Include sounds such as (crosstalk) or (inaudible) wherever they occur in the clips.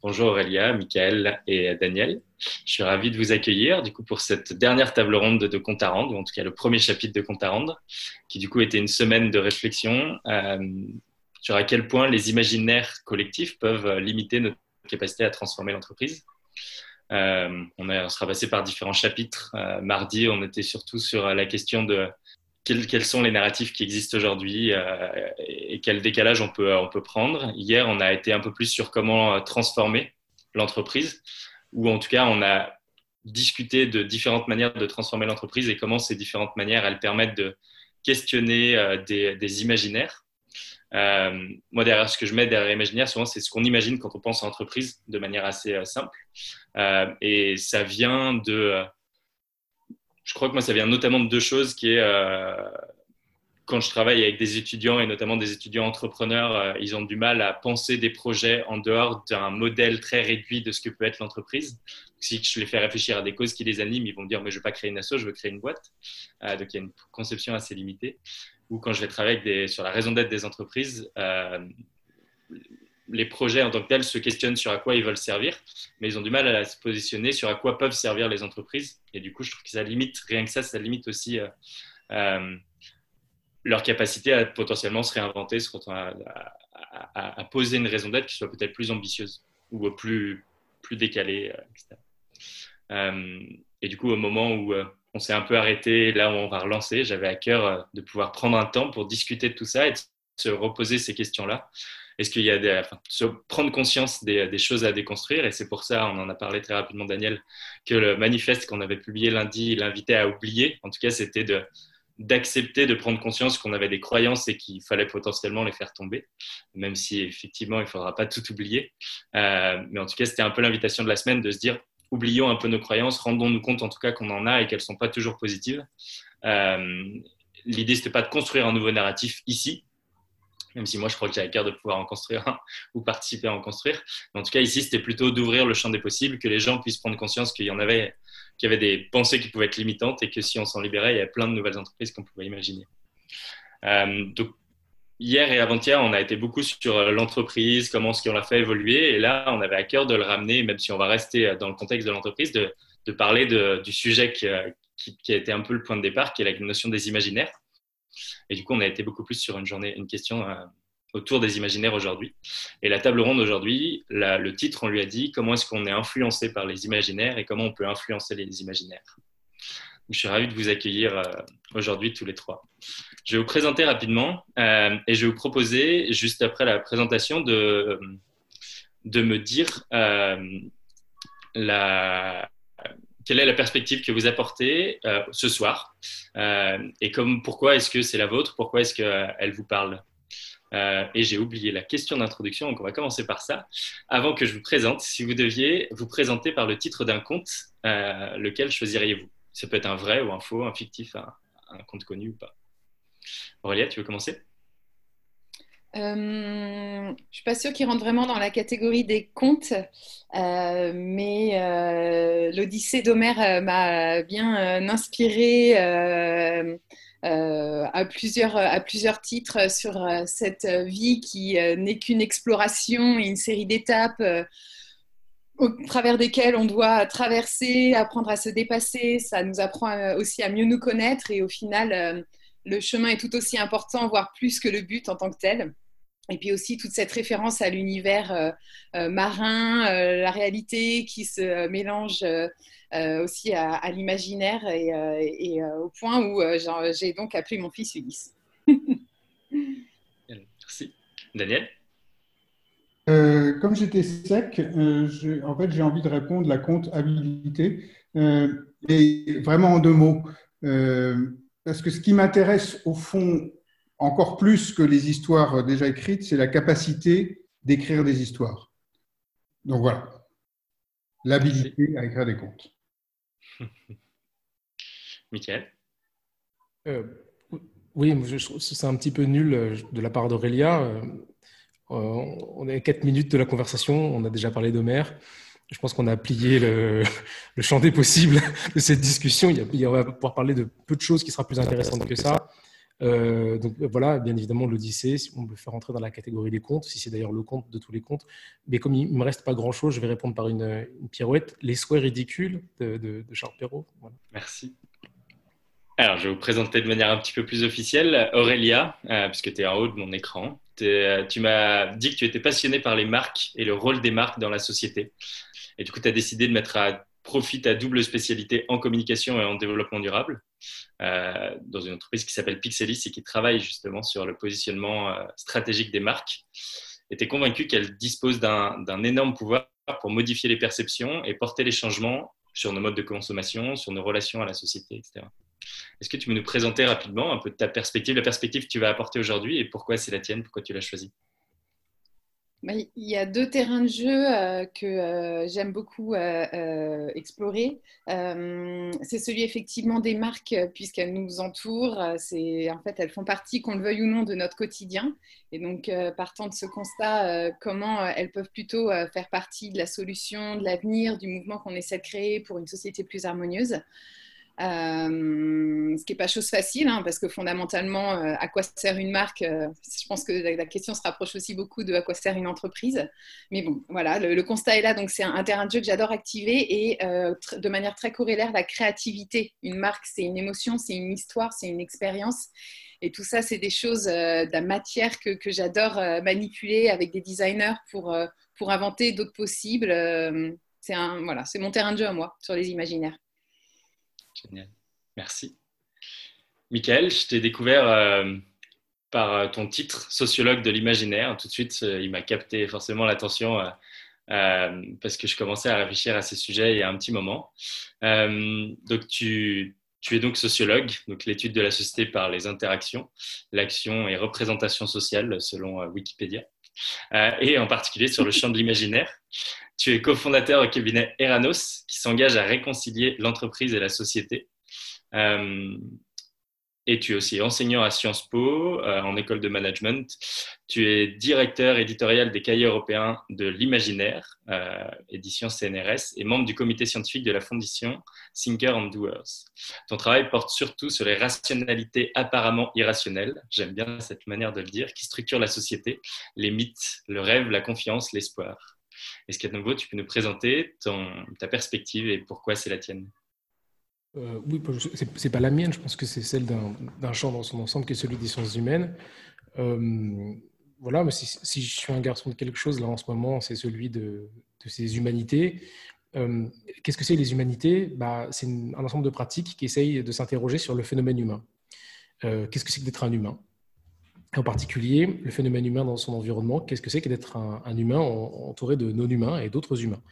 Bonjour Aurélia, Michael et Daniel. Je suis ravi de vous accueillir du coup pour cette dernière table ronde de compte à rendre, ou en tout cas le premier chapitre de compte à rendre, qui du coup était une semaine de réflexion euh, sur à quel point les imaginaires collectifs peuvent limiter notre capacité à transformer l'entreprise. Euh, on, on, sera passé par différents chapitres. Euh, mardi, on était surtout sur la question de quels, sont les narratifs qui existent aujourd'hui euh, et quel décalage on peut, on peut prendre. Hier, on a été un peu plus sur comment euh, transformer l'entreprise, ou en tout cas, on a discuté de différentes manières de transformer l'entreprise et comment ces différentes manières, elles permettent de questionner euh, des, imaginaires. moi, derrière ce que je mets derrière imaginaire, souvent, c'est ce qu'on imagine quand on pense à entreprise de manière assez simple. et ça vient de je crois que moi, ça vient notamment de deux choses qui euh, quand je travaille avec des étudiants et notamment des étudiants entrepreneurs, euh, ils ont du mal à penser des projets en dehors d'un modèle très réduit de ce que peut être l'entreprise. Si je les fais réfléchir à des causes qui les animent, ils vont me dire mais je ne veux pas créer une asso, je veux créer une boîte. Euh, donc il y a une conception assez limitée. Ou quand je vais travailler sur la raison d'être des entreprises, les projets en tant que tels se questionnent sur à quoi ils veulent servir, mais ils ont du mal à se positionner sur à quoi peuvent servir les entreprises. Et du coup, je trouve que ça limite, rien que ça, ça limite aussi euh, euh, leur capacité à potentiellement se réinventer, à, poser une raison d'être qui soit peut-être plus ambitieuse ou plus, plus décalée, euh, etc. et du coup, au moment où on s'est un peu arrêté, là où on va relancer, j'avais à cœur de pouvoir prendre un temps pour discuter de tout ça et de se reposer ces questions-là est-ce qu'il y a des, prendre conscience des, choses à déconstruire et c'est pour ça, on en a parlé très rapidement Daniel, que le manifeste qu'on avait publié lundi l'invitait à oublier. En tout cas, c'était de d'accepter de prendre conscience qu'on avait des croyances et qu'il fallait potentiellement les faire tomber, même si effectivement il ne faudra pas tout oublier. Euh, mais en tout cas, c'était un peu l'invitation de la semaine de se dire oublions un peu nos croyances, rendons-nous compte en tout cas qu'on en a et qu'elles ne sont pas toujours positives. Euh, L'idée, ce n'était pas de construire un nouveau narratif ici, même si moi je crois que j'ai à cœur de pouvoir en construire un (laughs) ou participer à en construire. Mais en tout cas, ici, c'était plutôt d'ouvrir le champ des possibles, que les gens puissent prendre conscience qu'il y en avait, qu'il y avait des pensées qui pouvaient être limitantes et que si on s'en libérait, il y avait plein de nouvelles entreprises qu'on pouvait imaginer. Euh, donc, hier et avant-hier, on a été beaucoup sur l'entreprise, comment ce qu'on l'a fait évoluer. Et là, on avait à cœur de le ramener, même si on va rester dans le contexte de l'entreprise, de, parler du sujet qui, qui, qui, a été un peu le point de départ, qui est la notion des imaginaires. Et du coup, on a été beaucoup plus sur une journée, une question euh, autour des imaginaires aujourd'hui. Et la table ronde aujourd'hui, le titre, on lui a dit comment est-ce qu'on est influencé par les imaginaires et comment on peut influencer les imaginaires? je suis ravi de vous accueillir euh, aujourd'hui tous les trois. Je vais vous présenter rapidement euh, et je vais vous proposer, juste après la présentation, de, de me dire la, quelle est la perspective que vous apportez euh, ce soir euh, et comme, pourquoi est-ce que c'est la vôtre, pourquoi est-ce qu'elle vous parle? Euh, et j'ai oublié la question d'introduction, donc on va commencer par ça. Avant que je vous présente, si vous deviez vous présenter par le titre d'un conte, lequel choisiriez-vous? Ça peut être un vrai ou un faux, un fictif, un, un conte connu ou pas. Aurélia, tu veux commencer? Euh, je ne suis pas sûre qu'il rentre vraiment dans la catégorie des contes, euh, mais euh, l'Odyssée d'Homère m'a bien inspiré à, plusieurs, à plusieurs titres sur cette vie qui n'est qu'une exploration et une série d'étapes au travers desquelles on doit traverser, apprendre à se dépasser. Ça nous apprend aussi à mieux nous connaître et au final le chemin est tout aussi important, voire plus que le but en tant que tel. Et puis aussi toute cette référence à l'univers euh, euh, marin, euh, la réalité qui se mélange aussi à, l'imaginaire et, au point où j'ai donc appelé mon fils Ulysse. (laughs) Merci. Daniel? Comme j'étais sec, en fait j'ai envie de répondre la comptabilité, et vraiment en deux mots. parce que ce qui m'intéresse au fond encore plus que les histoires déjà écrites, c'est la capacité d'écrire des histoires. Donc voilà, l'habilité à écrire des contes. (laughs) Michael? Euh, Oui, c'est un petit peu nul euh, de la part d'Aurélia. Euh, on est quatre minutes de la conversation, on a déjà parlé d'Homère. Je pense qu'on a plié le, (laughs) champ des possibles de cette discussion. Il y a, on va pouvoir parler de peu de choses qui sera plus intéressantes que ça. Donc voilà, bien évidemment, l'Odyssée, on peut faire rentrer dans la catégorie des contes, si c'est d'ailleurs le conte de tous les contes. Mais comme il ne me reste pas grand-chose, je vais répondre par une, pirouette. Les souhaits ridicules de, Charles Perrault. Merci. Alors, je vais vous présenter de manière un petit peu plus officielle Aurélia, puisque tu es en haut de mon écran. Tu m'as dit que tu étais passionné par les marques et le rôle des marques dans la société. Et du coup, tu as décidé de mettre à profit ta double spécialité en communication et en développement durable euh, dans une entreprise qui s'appelle Pixelis et qui travaille justement sur le positionnement euh, stratégique des marques. Et tu es convaincu qu'elle dispose d'un énorme pouvoir pour modifier les perceptions et porter les changements sur nos modes de consommation, sur nos relations à la société, etc. Est-ce que tu peux nous présenter rapidement un peu ta perspective, la perspective que tu vas apporter aujourd'hui et pourquoi c'est la tienne, pourquoi tu l'as choisie? Il y a deux terrains de jeu euh, que euh, j'aime beaucoup euh, explorer. c'est celui effectivement des marques, puisqu'elles nous entourent. C'est en fait, elles font partie, qu'on le veuille ou non, de notre quotidien. Et donc, partant de ce constat, comment elles peuvent plutôt faire partie de la solution, de l'avenir, du mouvement qu'on essaie de créer pour une société plus harmonieuse. Euh, ce qui n'est pas chose facile, hein, parce que fondamentalement, euh, à quoi sert une marque euh, Je pense que la, question se rapproche aussi beaucoup de à quoi sert une entreprise. Mais bon, voilà, le, constat est là. Donc, c'est un, terrain de jeu que j'adore activer et de manière très corrélaire, la créativité. Une marque, c'est une émotion, c'est une histoire, c'est une expérience. Et tout ça, c'est des choses, de la matière que, que j'adore manipuler avec des designers pour, pour inventer d'autres possibles. c'est voilà, mon terrain de jeu à moi sur les imaginaires. Génial. Merci. Michael, je t'ai découvert euh, par euh, ton titre, sociologue de l'imaginaire. Tout de suite, euh, il m'a capté forcément l'attention parce que je commençais à réfléchir à ces sujets il y a un petit moment. donc, tu, es donc sociologue, donc l'étude de la société par les interactions, l'action et représentation sociale selon Wikipédia, et en particulier sur le champ de l'imaginaire. Tu es cofondateur au cabinet Eranos, qui s'engage à réconcilier l'entreprise et la société. Euh, et tu es aussi enseignant à Sciences Po, euh, en école de management. Tu es directeur éditorial des cahiers européens de l'imaginaire, euh, édition CNRS, et membre du comité scientifique de la fondation Thinker and Doers. Ton travail porte surtout sur les rationalités apparemment irrationnelles, j'aime bien cette manière de le dire, qui structurent la société, les mythes, le rêve, la confiance, l'espoir. Est-ce qu'à nouveau, tu peux nous présenter ta perspective et pourquoi c'est la tienne? Euh, Oui, c'est pas la mienne, je pense que c'est celle d'un champ dans son ensemble qui est celui des sciences humaines. Euh, voilà, mais si, je suis un garçon de quelque chose, là en ce moment, c'est celui de, ces humanités. Euh, qu'est-ce que c'est les humanités? Bah, C'est un ensemble de pratiques qui essayent de s'interroger sur le phénomène humain. Qu'est-ce que c'est que d'être un humain? En particulier le phénomène humain dans son environnement. Qu'est-ce que c'est que d'être un, humain entouré de non-humains et d'autres humains?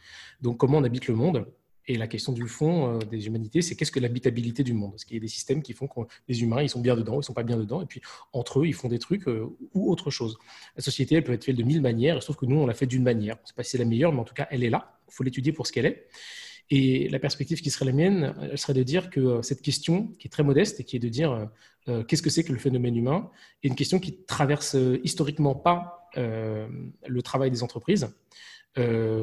Donc, comment on habite le monde? Et la question du fond euh, des humanités, c'est qu'est-ce que l'habitabilité du monde? Est-ce qu'il y a des systèmes qui font que les humains, ils sont bien dedans, ils ne sont pas bien dedans, et puis entre eux, ils font des trucs euh, ou autre chose. La société, elle peut être faite de mille manières, sauf que nous, on l'a fait d'une manière. Je ne sais pas si c'est la meilleure, mais en tout cas, elle est là. Il faut l'étudier pour ce qu'elle est. Et la perspective qui serait la mienne, elle serait de dire que euh, cette question, qui est très modeste et qui est de dire qu'est-ce que c'est que le phénomène humain, est une question qui traverse historiquement pas le travail des entreprises,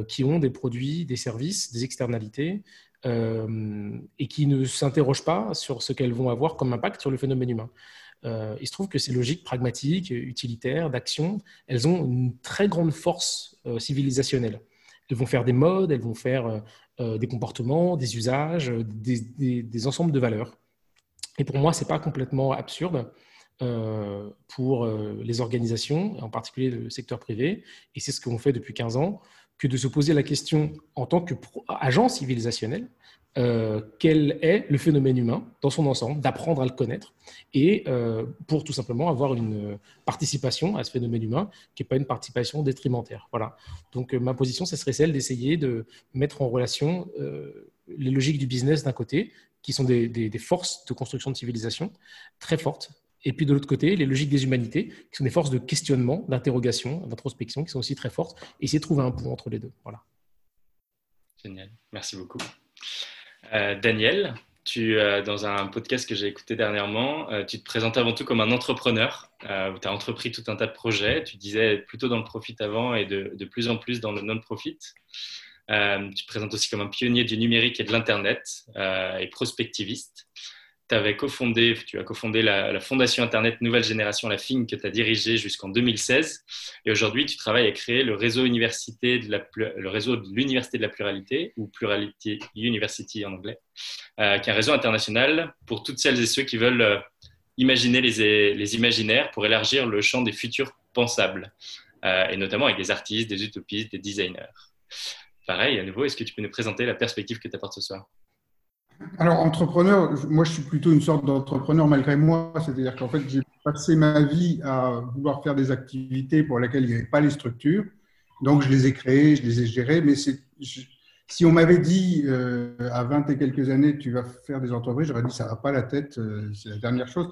qui ont des produits, des services, des externalités, et qui ne s'interrogent pas sur ce qu'elles vont avoir comme impact sur le phénomène humain. il se trouve que ces logiques pragmatiques, utilitaires, d'action, elles ont une très grande force civilisationnelle. Elles vont faire des modes, elles vont faire euh, des comportements, des usages, des, ensembles de valeurs. Et pour moi, ce n'est pas complètement absurde euh, pour euh, les organisations, en particulier le secteur privé, et c'est ce qu'on fait depuis 15 ans, que de se poser la question en tant qu'agent civilisationnel, euh, quel est le phénomène humain dans son ensemble, d'apprendre à le connaître, et euh, pour tout simplement avoir une participation à ce phénomène humain qui n'est pas une participation détrimentaire. Voilà. Donc euh, ma position, ce serait celle d'essayer de mettre en relation les logiques du business d'un côté, qui sont des, des, forces de construction de civilisation très fortes, et puis de l'autre côté, les logiques des humanités, qui sont des forces de questionnement, d'interrogation, d'introspection, qui sont aussi très fortes, et essayer de trouver un pont entre les deux. Voilà. Génial, merci beaucoup. Euh, Daniel, tu, euh, dans un podcast que j'ai écouté dernièrement, euh, tu te présentes avant tout comme un entrepreneur. tu as entrepris tout un tas de projets. Tu disais plutôt dans le profit avant et de, de plus en plus dans le non-profit. tu te présentes aussi comme un pionnier du numérique et de l'Internet et prospectiviste. Avais cofondé, tu as cofondé la, Fondation Internet Nouvelle Génération, la FIN, que tu as dirigée jusqu'en 2016. Et aujourd'hui, tu travailles à créer le réseau, université de la, le réseau de l'Université de la Pluralité, ou Plurality University en anglais, euh, qui est un réseau international pour toutes celles et ceux qui veulent euh, imaginer les, les, imaginaires pour élargir le champ des futurs pensables, euh, et notamment avec des artistes, des utopistes, des designers. Pareil, à nouveau, est-ce que tu peux nous présenter la perspective que tu apportes ce soir? Alors, entrepreneur, moi, je suis plutôt une sorte d'entrepreneur malgré moi. C'est-à-dire qu'en fait, j'ai passé ma vie à vouloir faire des activités pour lesquelles il n'y avait pas les structures. Donc, je les ai créées, je les ai gérées. Mais si on m'avait dit euh, à 20 et quelques années, tu vas faire des entreprises, j'aurais dit, ça va pas la tête. Euh, c'est la dernière chose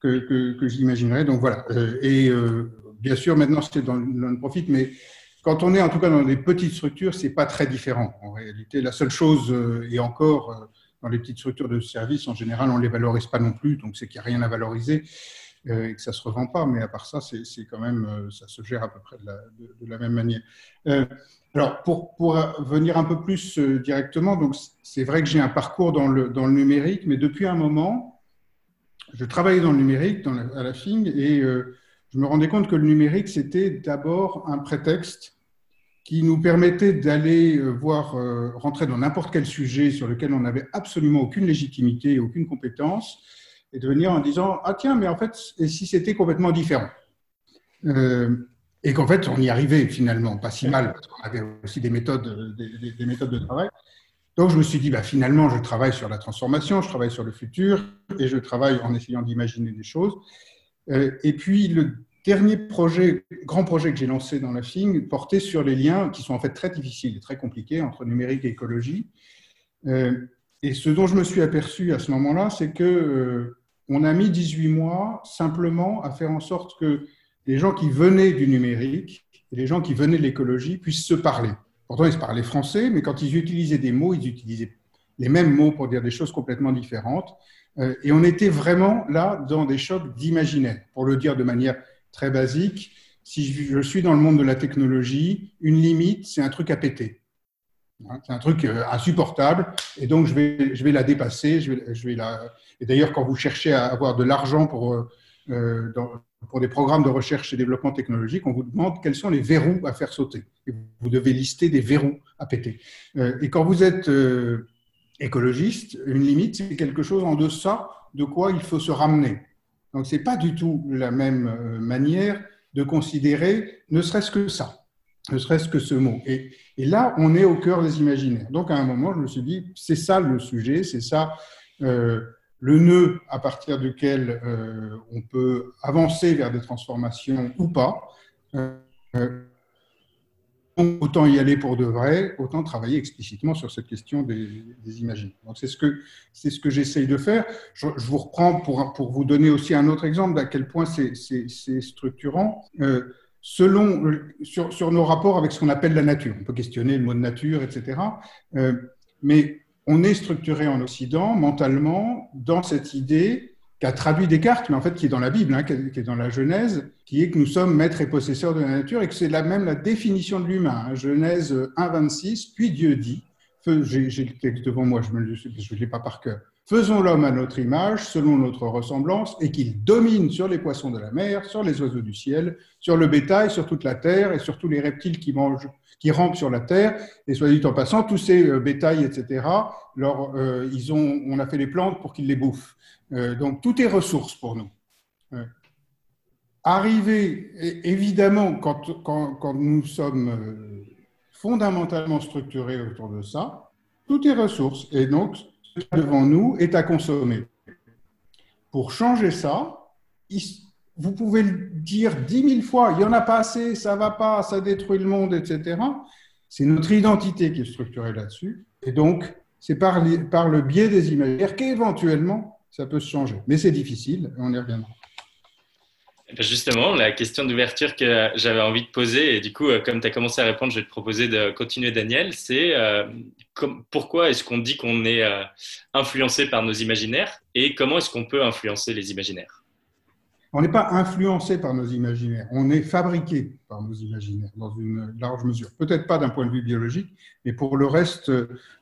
que, j'imaginerais. Donc, voilà. Euh, et bien sûr, maintenant, c'est dans le non-profit, mais quand on est en tout cas dans des petites structures, c'est pas très différent. En réalité, la seule chose, et encore dans les petites structures de services, en général, on ne les valorise pas non plus, donc c'est qu'il n'y a rien à valoriser euh, et que ça ne se revend pas. Mais à part ça, c'est quand même, euh, ça se gère à peu près de la, même manière. Euh, alors, pour, pour, venir un peu plus directement, c'est vrai que j'ai un parcours dans le, dans le numérique, mais depuis un moment, je travaillais dans le numérique à la FING et je me rendais compte que le numérique, c'était d'abord un prétexte qui nous permettait d'aller euh, voir euh, rentrer dans n'importe quel sujet sur lequel on n'avait absolument aucune légitimité aucune compétence, et de venir en disant ah tiens mais en fait et si c'était complètement différent euh, et qu'en fait on y arrivait finalement pas si mal parce qu'on avait aussi des méthodes des, méthodes de travail. Donc je me suis dit bah finalement je travaille sur la transformation, je travaille sur le futur et je travaille en essayant d'imaginer des choses. et puis le dernier projet, grand projet que j'ai lancé dans la FING portait sur les liens qui sont en fait très difficiles et très compliqués entre numérique et écologie. Euh, et ce dont je me suis aperçu à ce moment-là, c'est que euh, on a mis 18 mois simplement à faire en sorte que les gens qui venaient du numérique et les gens qui venaient de l'écologie puissent se parler. Pourtant, ils se parlaient français, mais quand ils utilisaient des mots, ils utilisaient les mêmes mots pour dire des choses complètement différentes. Euh, et on était vraiment là dans des chocs d'imaginaire, pour le dire de manière très basique. Si je suis dans le monde de la technologie, une limite, c'est un truc à péter. Hein, c'est un truc euh, insupportable et donc je vais, la dépasser. Je vais, la... Et d'ailleurs, quand vous cherchez à avoir de l'argent pour, euh, euh, pour des programmes de recherche et développement technologique, on vous demande quels sont les verrous à faire sauter. Vous devez lister des verrous à péter. et quand vous êtes écologiste, une limite, c'est quelque chose en deçà de quoi il faut se ramener. Donc, ce n'est pas du tout la même euh, manière de considérer ne serait-ce que ça, ne serait-ce que ce mot. Et, là, on est au cœur des imaginaires. Donc, à un moment, je me suis dit, c'est ça le sujet, c'est ça euh, le nœud à partir duquel euh, on peut avancer vers des transformations ou pas autant y aller pour de vrai, autant travailler explicitement sur cette question des, des imagines. Donc c'est ce que c'est ce que j'essaye de faire. Je, vous reprends pour pour vous donner aussi un autre exemple d'à quel point c'est structurant. Euh, selon sur, sur nos rapports avec ce qu'on appelle la nature, on peut questionner le mot de nature, etc. Euh, mais on est structuré en Occident mentalement dans cette idée qui a traduit Descartes, mais en fait qui est dans la Bible, hein, qui, est, dans la Genèse, qui est que nous sommes maîtres et possesseurs de la nature et que c'est la même la définition de l'humain. Hein. Genèse 1, 26, puis Dieu dit, j'ai le texte devant moi, je ne l'ai pas par cœur, faisons l'homme à notre image, selon notre ressemblance, et qu'il domine sur les poissons de la mer, sur les oiseaux du ciel, sur le bétail, sur toute la terre et sur tous les reptiles qui mangent qui rampent sur la terre. Et soit dit en passant, tous ces euh, bétails, etc., leur, euh, ils ont, on a fait les plantes pour qu'ils les bouffent. Euh, donc tout est ressource pour nous. Euh, arriver, évidemment, quand, nous sommes euh, fondamentalement structurés autour de ça, tout est ressource. Et donc, ce qui est devant nous est à consommer. Pour changer ça, vous pouvez le dire dix mille fois, il n'y en a pas assez, ça va pas, ça détruit le monde, etc. C'est notre identité qui est structurée là-dessus. Et donc, c'est par, par, le biais des imaginaires qu'éventuellement, ça peut se changer. Mais c'est difficile, on y reviendra. Ben, justement, la question d'ouverture que j'avais envie de poser, et du coup, euh, comme tu as commencé à répondre, je vais te proposer de continuer, Daniel, c'est euh, pourquoi est-ce qu'on dit qu'on est euh, influencé par nos imaginaires et comment est-ce qu'on peut influencer les imaginaires? On n'est pas influencé par nos imaginaires, on est fabriqué par nos imaginaires dans une large mesure. Peut-être pas d'un point de vue biologique, mais pour le reste,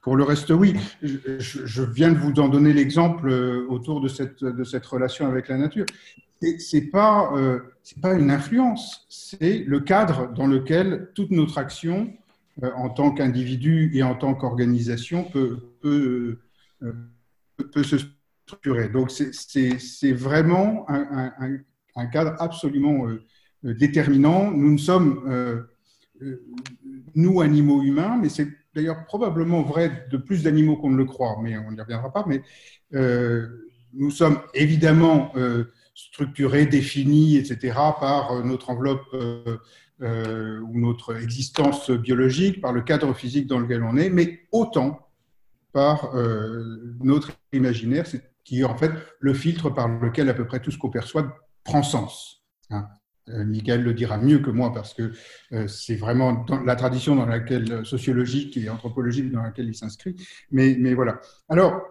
pour le reste oui. Je, viens de vous en donner l'exemple euh, autour de cette, relation avec la nature. Ce n'est pas, euh, pas une influence, c'est le cadre dans lequel toute notre action, euh, en tant qu'individu et en tant qu'organisation, peut se donc, c'est vraiment un, cadre absolument euh, euh, déterminant. Nous ne sommes, euh, nous, animaux humains, mais c'est d'ailleurs probablement vrai de plus d'animaux qu'on ne le croit, mais on n'y reviendra pas. Mais nous sommes évidemment structurés, définis, etc., par notre enveloppe ou notre existence biologique, par le cadre physique dans lequel on est, mais autant par notre imaginaire, qui est en fait le filtre par lequel à peu près tout ce qu'on perçoit prend sens. Hein. Euh, Michael le dira mieux que moi parce que euh, c'est vraiment dans la tradition dans laquelle sociologique et anthropologique dans laquelle il s'inscrit. Mais, voilà. Alors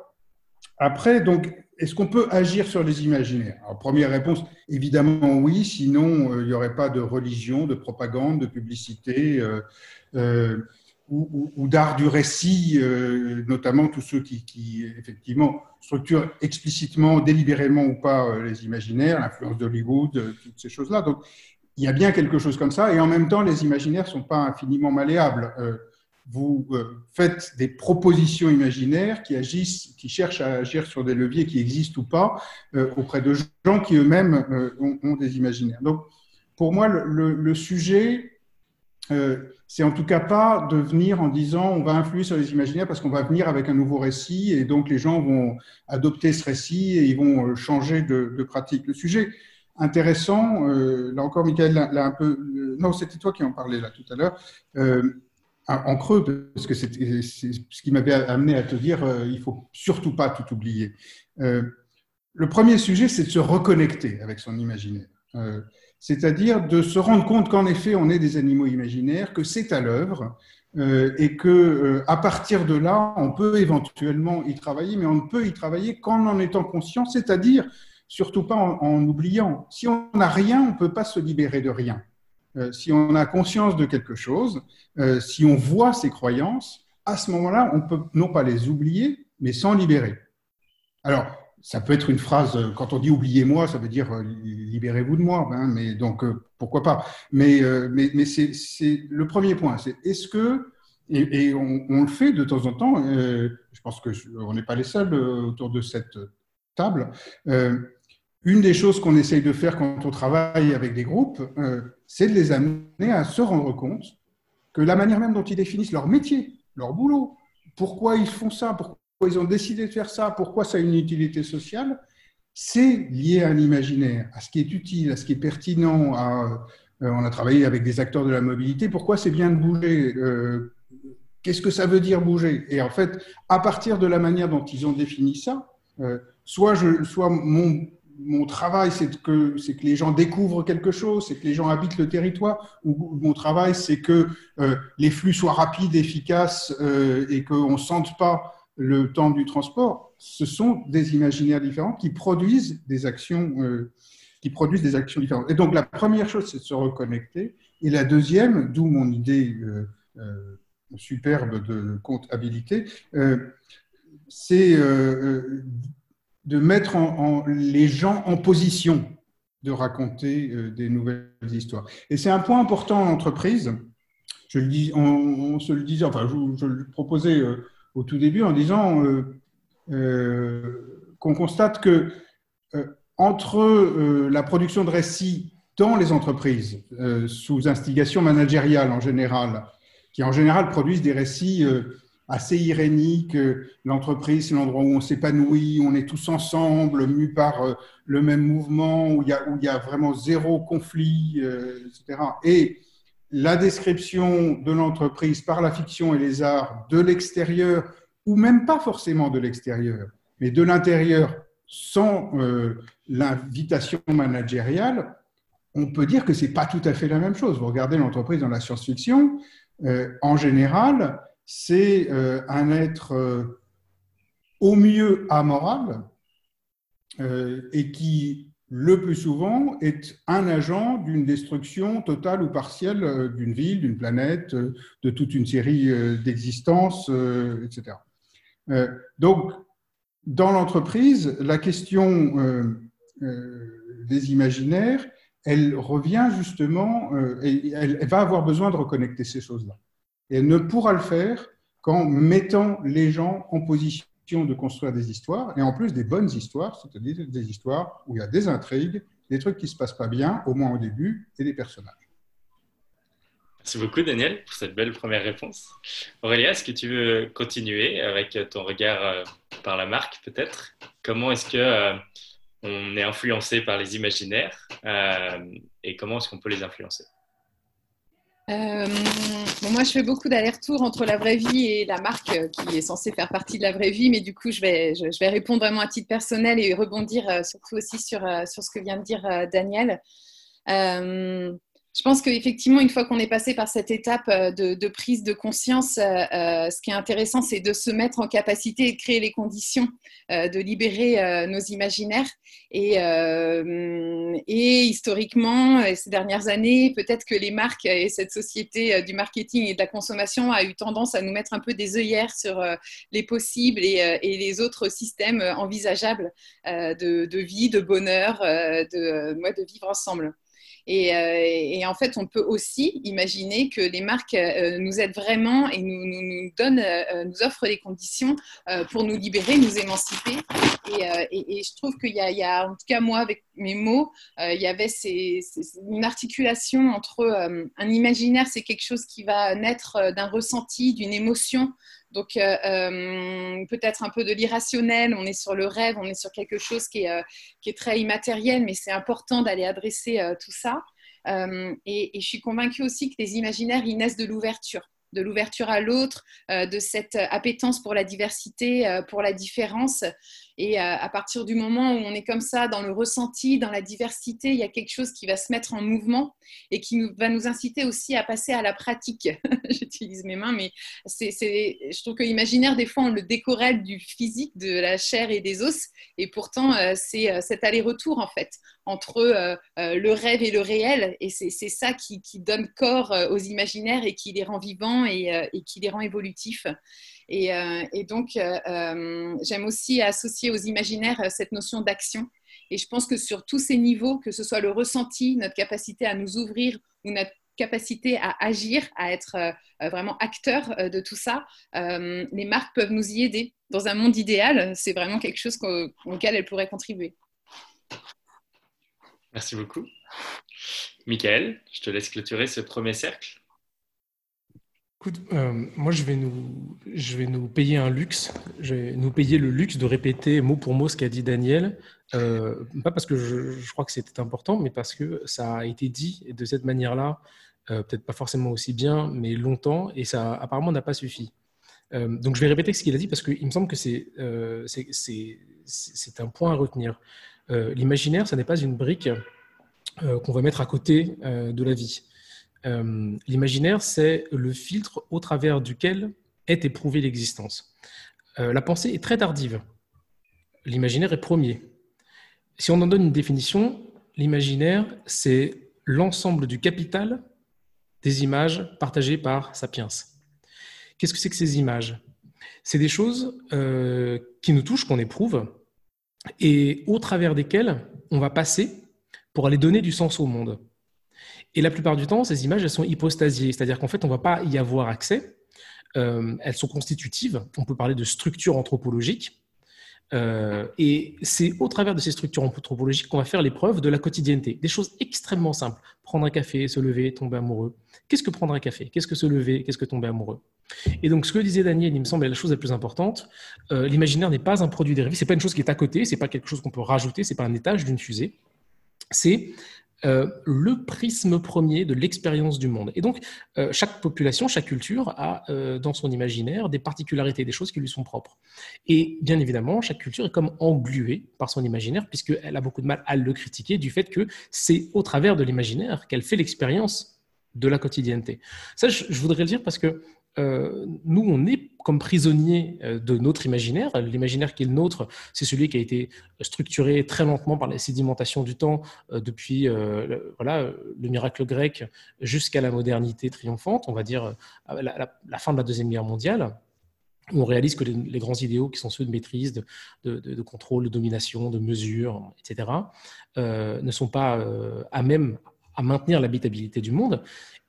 après, donc, est-ce qu'on peut agir sur les imaginaires? Première réponse, évidemment oui. Sinon, euh, il n'y aurait pas de religion, de propagande, de publicité ou, d'art du récit, euh, notamment tous ceux qui, effectivement structurent explicitement, délibérément ou pas euh, les imaginaires, l'influence d'Hollywood, euh, toutes ces choses-là. Donc il y a bien quelque chose comme ça, et en même temps les imaginaires ne sont pas infiniment malléables. vous faites des propositions imaginaires qui agissent, qui cherchent à agir sur des leviers qui existent ou pas auprès de gens qui eux-mêmes ont, des imaginaires. Donc pour moi le sujet euh, c'est en tout cas pas de venir en disant on va influer sur les imaginaires parce qu'on va venir avec un nouveau récit et donc les gens vont adopter ce récit et ils vont euh, changer de, pratique. Le sujet intéressant, euh, là encore Michael l'a un peu, non c'était toi qui en parlais là tout à l'heure, en creux parce que c'est ce qui m'avait amené à te dire il faut surtout pas tout oublier. le premier sujet c'est de se reconnecter avec son imaginaire c'est-à-dire de se rendre compte qu'en effet, on est des animaux imaginaires, que c'est à l'œuvre, euh, et que euh, à partir de là, on peut éventuellement y travailler, mais on ne peut y travailler qu'en en étant conscient, c'est-à-dire surtout pas en, oubliant. Si on n'a rien, on ne peut pas se libérer de rien. Euh, si on a conscience de quelque chose, si on voit ses croyances, à ce moment-là, on peut non pas les oublier, mais s'en libérer. Alors, ça peut être une phrase, euh, quand on dit oubliez-moi, ça veut dire euh, libérez-vous de moi, hein, mais donc euh, pourquoi pas. Mais, c'est le premier point, c'est est-ce que, et, on, le fait de temps en temps, je pense qu'on n'est pas les seuls autour de cette table, une des choses qu'on essaye de faire quand on travaille avec des groupes, c'est de les amener à se rendre compte que la manière même dont ils définissent leur métier, leur boulot, pourquoi ils font ça, pourquoi ils ont décidé de faire ça, pourquoi ça a une utilité sociale, c'est lié à un imaginaire, à ce qui est utile, à ce qui est pertinent. Euh, on a travaillé avec des acteurs de la mobilité, pourquoi c'est bien de bouger? Euh, Qu'est-ce que ça veut dire bouger? Et en fait, à partir de la manière dont ils ont défini ça, euh, soit, mon travail, c'est que, c'est que les gens découvrent quelque chose, c'est que les gens habitent le territoire, ou mon travail, c'est que les flux soient rapides, efficaces et qu'on ne sente pas le temps du transport, ce sont des imaginaires différents qui produisent des actions, euh, qui produisent des actions différentes. Et donc la première chose, c'est de se reconnecter. Et la deuxième, d'où mon idée euh, euh, superbe de comptabilité, c'est de mettre les gens en position de raconter des nouvelles histoires. Et c'est un point important en entreprise. Je le dis, on, se le disait, enfin, je, je le proposais au tout début en disant euh, euh, qu'on constate que euh, entre la production de récits dans les entreprises, sous instigation managériale en général, qui en général produisent des récits assez iréniques, l'entreprise, c'est l'endroit où on s'épanouit, on est tous ensemble, mus par le même mouvement, où il y a, où vraiment zéro conflit, etc. Et la description de l'entreprise par la fiction et les arts de l'extérieur, ou même pas forcément de l'extérieur, mais de l'intérieur sans euh, l'invitation managériale, on peut dire que c'est pas tout à fait la même chose. Vous regardez l'entreprise dans la science-fiction, euh, en général, c'est euh, un être au mieux amoral et qui le plus souvent, est un agent d'une destruction totale ou partielle euh, d'une ville, d'une planète, euh, de toute une série euh, d'existences, etc. Donc, dans l'entreprise, la question des imaginaires, elle revient justement, elle va avoir besoin de reconnecter ces choses-là. Et elle ne pourra le faire qu'en mettant les gens en position de construire des histoires, et en plus des bonnes histoires, c'est-à-dire des histoires où il y a des intrigues, des trucs qui ne se passent pas bien, au moins au début, et des personnages. Merci beaucoup, Daniel, pour cette belle première réponse. Aurélia, est-ce que tu veux continuer avec ton regard euh, par la marque, peut-être? Comment est-ce que euh, on est influencé par les imaginaires euh, et comment est-ce qu'on peut les influencer? Euh, moi, je fais beaucoup d'allers-retours entre la vraie vie et la marque euh, qui est censée faire partie de la vraie vie, mais du coup, je vais, je, vais répondre vraiment à titre personnel et rebondir euh, surtout aussi sur, sur ce que vient de dire Daniel je pense qu'effectivement, une fois qu'on est passé par cette étape euh, de, prise de conscience, euh, euh, ce qui est intéressant, c'est de se mettre en capacité et de créer les conditions de libérer nos imaginaires. Et, historiquement, ces dernières années, peut-être que les marques et cette société du marketing et de la consommation a eu tendance à nous mettre un peu des œillères sur les possibles et, les autres systèmes envisageables de, vie, de bonheur, de, de vivre ensemble. Euh, et, en fait, on peut aussi imaginer que les marques euh, nous aident vraiment et nous, nous, donnent, euh, nous offrent des conditions pour nous libérer, nous émanciper. Et, je trouve qu'il y, a, en tout cas moi, avec mes mots, il y avait une articulation entre un imaginaire, c'est quelque chose qui va naître d'un ressenti, d'une émotion. Donc euh, euh, peut-être un peu de l'irrationnel, on est sur le rêve, on est sur quelque chose qui est, euh, très immatériel, mais c'est important d'aller adresser tout ça. Et, je suis convaincue aussi que les imaginaires, ils naissent de l'ouverture de l'ouverture à l'autre, de cette appétence pour la diversité, pour la différence. Et euh, à partir du moment où on est comme ça, dans le ressenti, dans la diversité, il y a quelque chose qui va se mettre en mouvement et qui va nous inciter aussi à passer à la pratique. (laughs) J'utilise mes mains, mais c'est, je trouve que l'imaginaire, des fois, on le décorelle du physique, de la chair et des os. Et pourtant, euh, c'est euh, cet aller-retour, en fait, entre le rêve et le réel. Et c'est, ça qui, donne corps aux imaginaires et qui les rend vivants et, et qui les rend évolutifs. Euh, et, donc, euh, euh, j'aime aussi associer aux imaginaires cette notion d'action. Et je pense que sur tous ces niveaux, que ce soit le ressenti, notre capacité à nous ouvrir ou notre capacité à agir, à être vraiment acteur de tout ça, les marques peuvent nous y aider. Dans un monde idéal, c'est vraiment quelque chose auquel elles pourraient contribuer. Merci beaucoup. Michael, je te laisse clôturer ce premier cercle. Écoute, euh, moi, je vais, nous, payer un luxe. Je vais nous payer le luxe de répéter mot pour mot ce qu'a dit Daniel. Euh, pas parce que je, crois que c'était important, mais parce que ça a été dit de cette manière-là, euh, peut-être pas forcément aussi bien, mais longtemps, et ça apparemment n'a pas suffi. donc, je vais répéter ce qu'il a dit parce qu'il me semble que c'est un point à retenir. L'imaginaire, ça n'est pas une brique qu'on va mettre à côté de la vie. Euh, l'imaginaire, c'est le filtre au travers duquel est éprouvée l'existence. Euh, la pensée est très tardive. L'imaginaire est premier. Si on en donne une définition, l'imaginaire, c'est l'ensemble du capital des images partagées par Sapiens. Qu'est-ce que c'est que ces images? C'est des choses euh, qui nous touchent, qu'on éprouve, et au travers desquelles on va passer pour aller donner du sens au monde. Et la plupart du temps, ces images, elles sont hypostasiées, c'est-à-dire qu'en fait, on ne va pas y avoir accès. Euh, elles sont constitutives. On peut parler de structures anthropologiques. Euh, et c'est au travers de ces structures anthropologiques qu'on va faire l'épreuve de la quotidienneté. Des choses extrêmement simples. Prendre un café, se lever, tomber amoureux. Qu'est-ce que prendre un café? Qu'est-ce que se lever? Qu'est-ce que tomber amoureux? Et donc, ce que disait Daniel, il me semble, est la chose la plus importante. Euh, l'imaginaire n'est pas un produit dérivé. C'est pas une chose qui est à côté. C'est pas quelque chose qu'on peut rajouter. C'est pas un étage d'une fusée. C'est euh, le prisme premier de l'expérience du monde. Et donc, euh, chaque population, chaque culture a dans son imaginaire des particularités, des choses qui lui sont propres. Et bien évidemment, chaque culture est comme engluée par son imaginaire, puisqu'elle a beaucoup de mal à le critiquer du fait que c'est au travers de l'imaginaire qu'elle fait l'expérience de la quotidienneté. Ça, je, voudrais le dire parce que nous, on est comme prisonniers de notre imaginaire. L'imaginaire qui est le nôtre, c'est celui qui a été structuré très lentement par la sédimentation du temps depuis voilà, le miracle grec jusqu'à la modernité triomphante, on va dire la fin de la Deuxième Guerre mondiale on réalise que les, grands idéaux qui sont ceux de maîtrise, de, contrôle, de domination, de mesure, etc., euh, ne sont pas euh, à même à maintenir l'habitabilité du monde.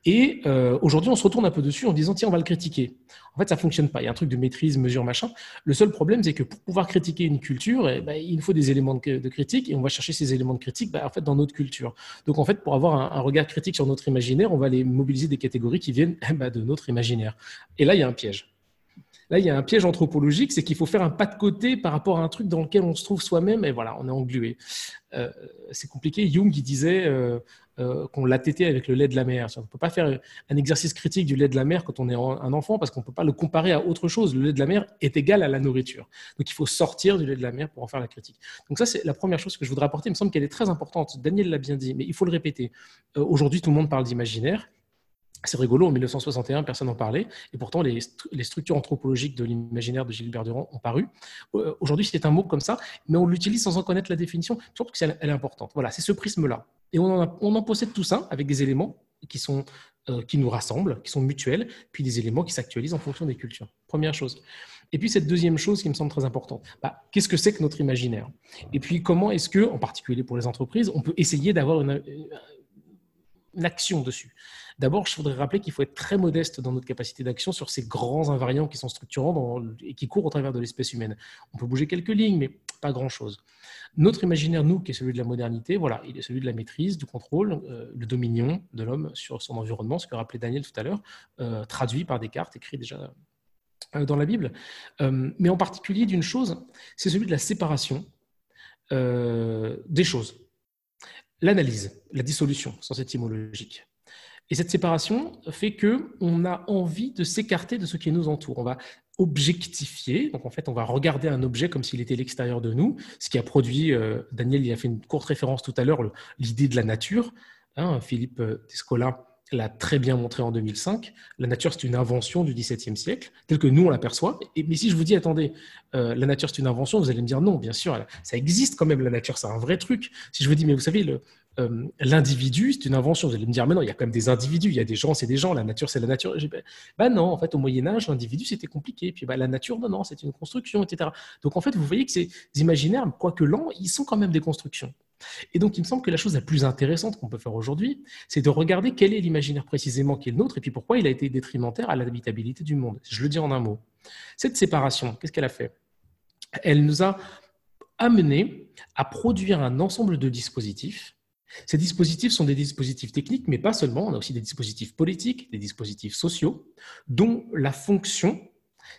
Et euh, aujourd'hui, on se retourne un peu dessus en disant, tiens, on va le critiquer. En fait, ça fonctionne pas. Il y a un truc de maîtrise, mesure, machin. Le seul problème, c'est que pour pouvoir critiquer une culture, eh ben, il faut des éléments de, critique et on va chercher ces éléments de critique ben, en fait, dans notre culture. Donc, en fait, pour avoir un, regard critique sur notre imaginaire, on va aller mobiliser des catégories qui viennent eh ben, de notre imaginaire. Et là, il y a un piège. Là, il y a un piège anthropologique, c'est qu'il faut faire un pas de côté par rapport à un truc dans lequel on se trouve soi-même, et voilà, on est englué. Euh, c'est compliqué. Jung, il disait euh, euh, qu'on l'a tété avec le lait de la mer. On ne peut pas faire un exercice critique du lait de la mer quand on est un enfant, parce qu'on ne peut pas le comparer à autre chose. Le lait de la mer est égal à la nourriture. Donc, il faut sortir du lait de la mer pour en faire la critique. Donc, ça, c'est la première chose que je voudrais apporter. Il me semble qu'elle est très importante. Daniel l'a bien dit, mais il faut le répéter. Aujourd'hui, tout le monde parle d'imaginaire. C'est rigolo, en 1961, personne n'en parlait, et pourtant les, structures anthropologiques de l'imaginaire de Gilbert Durand ont paru. Euh, aujourd'hui, c'est un mot comme ça, mais on l'utilise sans en connaître la définition, surtout qu'elle est importante. Voilà, c'est ce prisme-là. Et on en, possède tout ça avec des éléments qui, sont, euh, qui nous rassemblent, qui sont mutuels, puis des éléments qui s'actualisent en fonction des cultures. Première chose. Et puis cette deuxième chose qui me semble très importante, bah, qu'est-ce que c'est que notre imaginaire? Et puis comment est-ce que, en particulier pour les entreprises, on peut essayer d'avoir une, une dessus D'abord, je voudrais rappeler qu'il faut être très modeste dans notre capacité d'action sur ces grands invariants qui sont structurants et qui courent au travers de l'espèce humaine. On peut bouger quelques lignes, mais pas grand-chose. Notre imaginaire, nous, qui est celui de la modernité, voilà, il est celui de la maîtrise, du contrôle, euh, le dominion de l'homme sur son environnement, ce que rappelait Daniel tout à l'heure, euh, traduit par Descartes, écrit déjà euh, dans la Bible. mais en particulier d'une chose, c'est celui de la séparation des choses. L'analyse, la dissolution, sans étymologique. Et cette séparation fait que on a envie de s'écarter de ce qui nous entoure. On va objectifier, donc en fait, on va regarder un objet comme s'il était l'extérieur de nous, ce qui a produit, euh, Daniel il a fait une courte référence tout à l'heure, l'idée de la nature. Hein, Philippe euh, Descola l'a très bien montré en 2005. La nature, c'est une invention du XVIIe siècle, telle que nous, on l'aperçoit. Mais si je vous dis, attendez, euh, la nature, c'est une invention, vous allez me dire non, bien sûr, ça existe quand même, la nature, c'est un vrai truc. Si je vous dis, mais vous savez, euh, l'individu, c'est une invention. Vous allez me dire, mais non, il y a quand même des individus, il y a des gens, c'est des gens, la nature, c'est la nature. Bah non, en fait, au Moyen-Âge, l'individu, c'était compliqué. Puis bah, la nature, non, non, c'est une construction, etc. Donc en fait, vous voyez que ces imaginaires, quoique lents, ils sont quand même des constructions. Et donc, il me semble que la chose la plus intéressante qu'on peut faire aujourd'hui, c'est de regarder quel est l'imaginaire précisément qui est le nôtre et puis pourquoi il a été détrimentaire à l'habitabilité du monde. Je le dis en un mot. Cette séparation, qu'est-ce qu'elle a fait? Elle nous a amené à produire un ensemble de dispositifs ces dispositifs sont des dispositifs techniques, mais pas seulement, on a aussi des dispositifs politiques, des dispositifs sociaux, dont la fonction,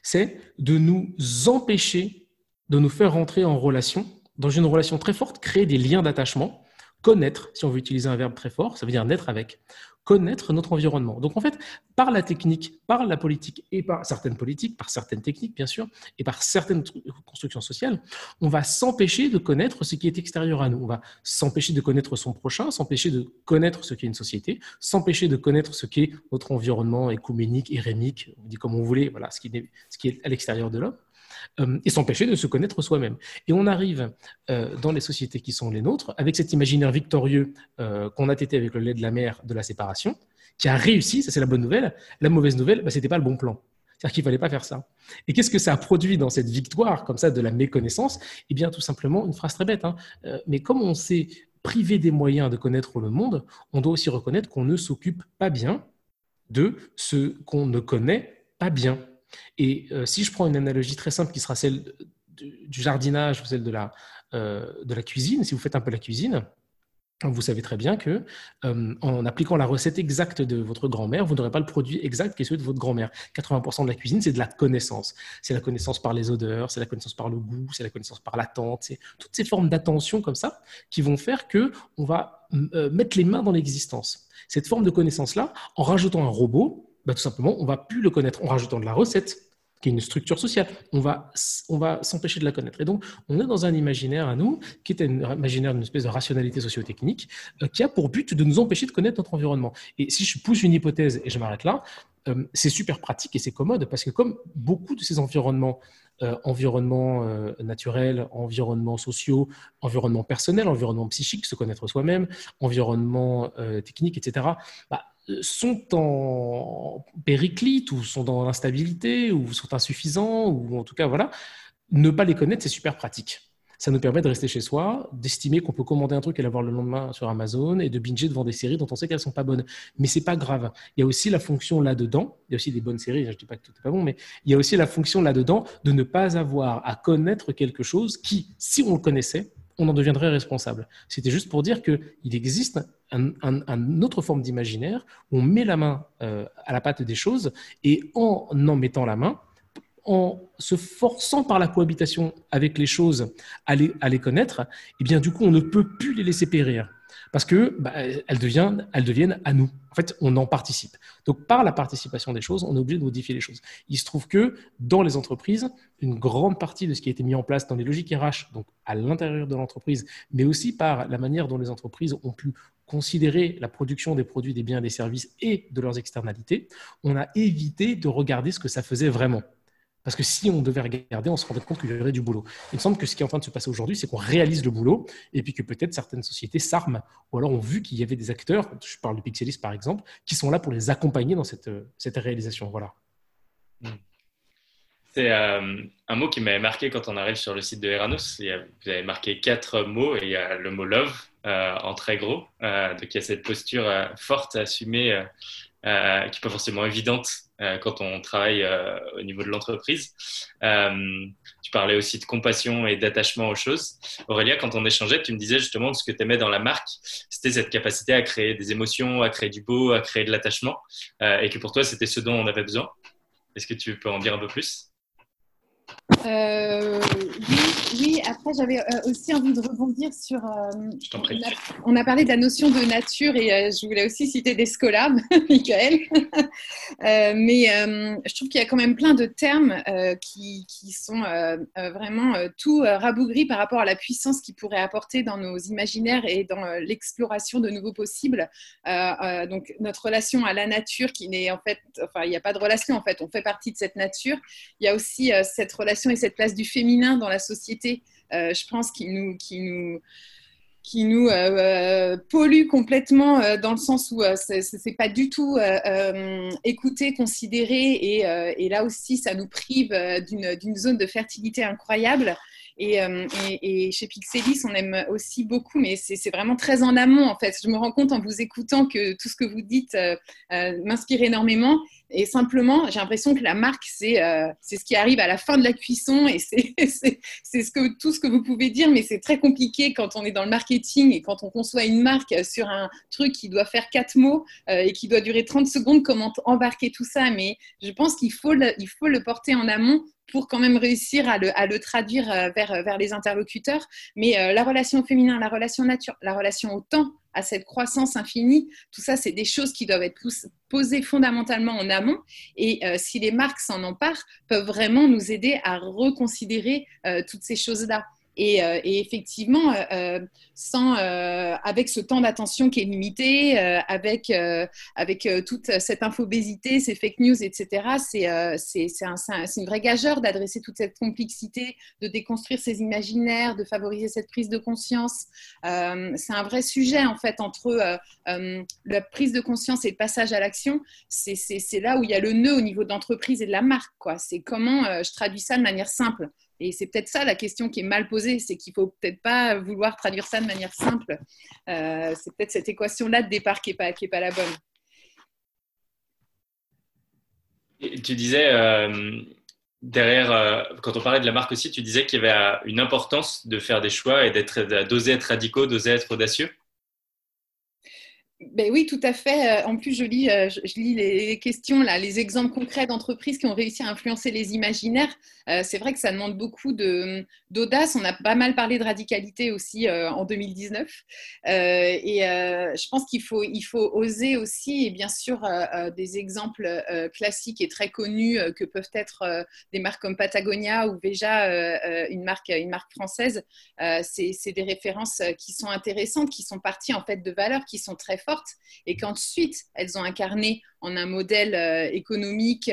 c'est de nous empêcher de nous faire rentrer en relation, dans une relation très forte, créer des liens d'attachement, connaître, si on veut utiliser un verbe très fort, ça veut dire naître avec, connaître notre environnement. Donc en fait, par la technique, par la politique et par certaines politiques, par certaines techniques bien sûr, et par certaines constructions sociales, on va s'empêcher de connaître ce qui est extérieur à nous. On va s'empêcher de connaître son prochain, s'empêcher de connaître ce qu'est une société, s'empêcher de connaître ce qu'est notre environnement écuménique, érémique, on dit comme on voulait, voilà, ce qui est, ce qui est à l'extérieur de l'homme. Euh, et s'empêcher de se connaître soi-même. Et on arrive euh, dans les sociétés qui sont les nôtres avec cet imaginaire victorieux euh, qu'on a tété avec le lait de la mer de la séparation, qui a réussi, ça c'est la bonne nouvelle. La mauvaise nouvelle, bah, ce n'était pas le bon plan. C'est-à-dire qu'il ne fallait pas faire ça. Et qu'est-ce que ça a produit dans cette victoire, comme ça, de la méconnaissance? Eh bien, tout simplement, une phrase très bête, hein. mais comme on s'est privé des moyens de connaître le monde, on doit aussi reconnaître qu'on ne s'occupe pas bien de ce qu'on ne connaît pas bien. Et euh, si je prends une analogie très simple qui sera celle du jardinage ou celle de la, euh, de la cuisine, si vous faites un peu la cuisine, vous savez très bien que euh, en appliquant la recette exacte de votre grand-mère, vous n'aurez pas le produit exact qui est celui de votre grand-mère. 80% de la cuisine, c'est de la connaissance. C'est la connaissance par les odeurs, c'est la connaissance par le goût, c'est la connaissance par l'attente. C'est toutes ces formes d'attention comme ça qui vont faire que on va mettre les mains dans l'existence. Cette forme de connaissance-là, en rajoutant un robot, bah, tout simplement, on va plus le connaître en rajoutant de la recette, qui est une structure sociale. On va, on va s'empêcher de la connaître. Et donc, on est dans un imaginaire à nous, qui est un imaginaire d'une espèce de rationalité sociotechnique, euh, qui a pour but de nous empêcher de connaître notre environnement. Et si je pousse une hypothèse, et je m'arrête là, c'est super pratique et c'est commode parce que comme beaucoup de ces environnements, environnements naturels, environnements sociaux, environnements personnels, environnements psychiques, se connaître soi-même, environnements techniques, etc., sont en périclite ou sont dans l'instabilité ou sont insuffisants ou en tout cas voilà, ne pas les connaître c'est super pratique. Ça nous permet de rester chez soi, d'estimer qu'on peut commander un truc et l'avoir le lendemain sur Amazon et de binger devant des séries dont on sait qu'elles sont pas bonnes. Mais c'est pas grave. Il y a aussi la fonction là-dedans. Il y a aussi des bonnes séries. Je dis pas que tout est pas bon, mais il y a aussi la fonction là-dedans de ne pas avoir à connaître quelque chose qui, si on le connaissait, on en deviendrait responsable. C'était juste pour dire qu'il existe une autre forme d'imaginaire où on met la main euh, à la pâte des choses et en en mettant la main, en se forçant par la cohabitation avec les choses à les, connaître, eh bien du coup on ne peut plus les laisser périr parce que bah, deviennent, elles deviennent à nous. En fait, on en participe. Donc, par la participation des choses, on est obligé de modifier les choses. Il se trouve que dans les entreprises, une grande partie de ce qui a été mis en place dans les logiques RH, donc à l'intérieur de l'entreprise, mais aussi par la manière dont les entreprises ont pu considérer la production des produits, des biens des services et de leurs externalités, on a évité de regarder ce que ça faisait vraiment. Parce que si on devait regarder, on se rendrait compte qu'il y aurait du boulot. Il me semble que ce qui est en train de se passer aujourd'hui, c'est qu'on réalise le boulot et puis que peut-être certaines sociétés s'arment ou alors ont vu qu'il y avait des acteurs, je parle de Pixelis par exemple, qui sont là pour les accompagner dans cette, réalisation. Voilà. C'est euh, un mot qui m'avait marqué quand on arrive sur le site de Eranos. Vous avez marqué quatre mots et il y a le mot love en très gros. Euh, donc il y a cette posture forte, assumée, qui n'est pas forcément évidente euh, quand on travaille euh, au niveau de l'entreprise. Euh, tu parlais aussi de compassion et d'attachement aux choses. Aurélia, quand on échangeait, tu me disais justement ce que tu aimais dans la marque, c'était cette capacité à créer des émotions, à créer du beau, à créer de l'attachement, et que pour toi, c'était ce dont on avait besoin. Est-ce que tu peux en dire un peu plus? Euh, oui, après j'avais euh, aussi envie de rebondir sur. Euh, on, a, parlé de la notion de nature et je voulais aussi citer des scolaires, (laughs) Michael. (laughs) mais je trouve qu'il y a quand même plein de termes qui, qui, sont vraiment tout rabougris par rapport à la puissance qu'ils pourraient apporter dans nos imaginaires et dans l'exploration de nouveaux possibles. donc notre relation à la nature qui n'est en fait, enfin il n'y a pas de relation en fait, on fait partie de cette nature. Il y a aussi cette relation et cette place du féminin dans la société, euh, je pense, qui nous, euh, euh, pollue complètement dans le sens où ce n'est pas du tout écouté, considéré, et, et, là aussi, ça nous prive d'une zone de fertilité incroyable. Euh, et, et, chez Pixelis, on aime aussi beaucoup, mais c'est vraiment très en amont en fait. Je me rends compte en vous écoutant que tout ce que vous dites m'inspire énormément. Et simplement, j'ai l'impression que la marque, c'est ce qui arrive à la fin de la cuisson et c'est (laughs) tout ce que vous pouvez dire, mais c'est très compliqué quand on est dans le marketing et quand on conçoit une marque sur un truc qui doit faire quatre mots et qui doit durer 30 secondes, comment embarquer tout ça. Mais je pense qu'il faut, faut le porter en amont pour quand même réussir à le, traduire euh, vers, vers, les interlocuteurs. Mais euh, la relation féminin, la relation nature, la relation au temps, à cette croissance infinie, tout ça, c'est des choses qui doivent être posées fondamentalement en amont. Et euh, si les marques s'en emparent, peuvent vraiment nous aider à reconsidérer toutes ces choses-là. Euh, et, effectivement, euh, euh, avec ce temps d'attention qui est limité, avec, avec toute cette infobésité, ces fake news, etc., c'est une vraie gageure d'adresser toute cette complexité, de déconstruire ces imaginaires, de favoriser cette prise de conscience. c'est un vrai sujet, en fait, entre la prise de conscience et le passage à l'action. C'est là où il y a le nœud au niveau de l'entreprise et de la marque. C'est comment je traduis ça de manière simple. Et c'est peut-être ça la question qui est mal posée, c'est qu'il faut peut-être pas vouloir traduire ça de manière simple. Euh, c'est peut-être cette équation-là de départ qui n'est pas, pas la bonne. tu disais, euh, derrière, euh, quand on parlait de la marque aussi, tu disais qu'il y avait une importance de faire des choix et d'oser être radicaux, d'oser être audacieux. Ben oui, tout à fait. Euh, en plus, je lis, euh, les questions, là, les exemples concrets d'entreprises qui ont réussi à influencer les imaginaires. Euh, c'est vrai que ça demande beaucoup d'audace. On a pas mal parlé de radicalité aussi en 2019. et je pense qu'il faut, il faut oser aussi, et bien sûr, des exemples classiques et très connus que peuvent être des marques comme Patagonia ou Veja, une, marque, une marque française. c'est des références qui sont intéressantes, qui sont parties en fait de valeurs qui sont très fortes et qu'ensuite elles ont incarné en un modèle économique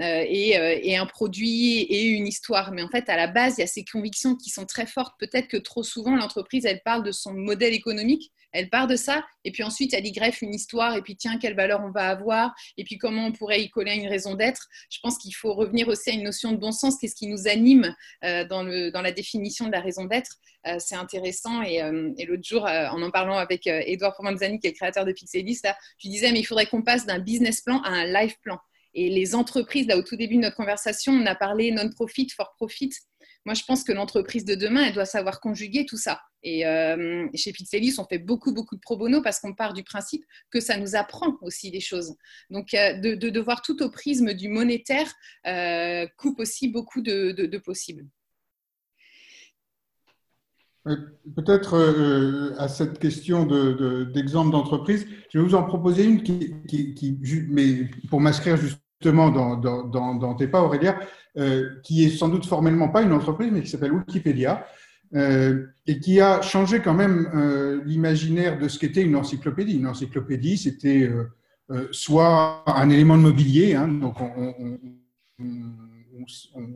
et, et, un produit et une histoire. Mais en fait, à la base, il y a ces convictions qui sont très fortes. Peut-être que trop souvent, l'entreprise, elle parle de son modèle économique, elle part de ça, et puis ensuite elle y greffe une histoire, et puis tiens, quelle valeur on va avoir, et puis comment on pourrait y coller une raison d'être. Je pense qu'il faut revenir aussi à une notion de bon sens, qu'est-ce qui nous anime euh, dans, dans, la définition de la raison d'être. Euh, c'est intéressant, et, euh, l'autre jour, en en parlant avec Edouard Provenzani, qui est le créateur de Pixelis, là, je disais, mais il faudrait qu'on passe d'un business plan à un life plan. Et les entreprises, là, au tout début de notre conversation, on a parlé non-profit, for-profit. Moi, je pense que l'entreprise de demain, elle doit savoir conjuguer tout ça. Et euh, chez Pizzelis, on fait beaucoup, beaucoup de pro bono parce qu'on part du principe que ça nous apprend aussi des choses. Donc, euh, de, voir tout au prisme du monétaire euh, coupe aussi beaucoup de, possibles. Peut-être à cette question d'exemple d'entreprise, je vais vous en proposer une qui, qui, mais pour m'inscrire justement dans, dans, dans, tes pas, Aurélia, qui est sans doute formellement pas une entreprise, mais qui s'appelle Wikipédia. Euh, et qui a changé quand même euh, l'imaginaire de ce qu'était une encyclopédie. Une encyclopédie, c'était euh, soit un élément de mobilier, hein, donc on,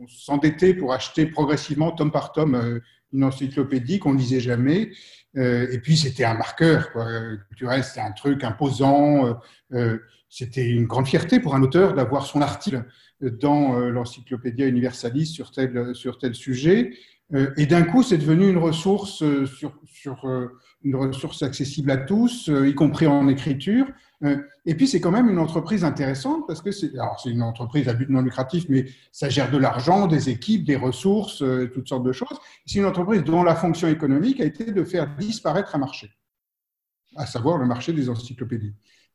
s'endettait pour acheter progressivement, tome par tome, une encyclopédie qu'on ne lisait jamais. et puis c'était un marqueur quoi. culturel, c'était un truc imposant. C'était une grande fierté pour un auteur d'avoir son article dans l'Encyclopédia Universalis sur tel, sujet. Euh, et d'un coup, c'est devenu une ressource, euh, euh, accessible à tous, y compris en écriture. Et puis, c'est quand même une entreprise intéressante parce que c'est une entreprise à but non lucratif, mais ça gère de l'argent, des équipes, des ressources, toutes sortes de choses. C'est une entreprise dont la fonction économique a été de faire disparaître un marché, à savoir le marché des encyclopédies.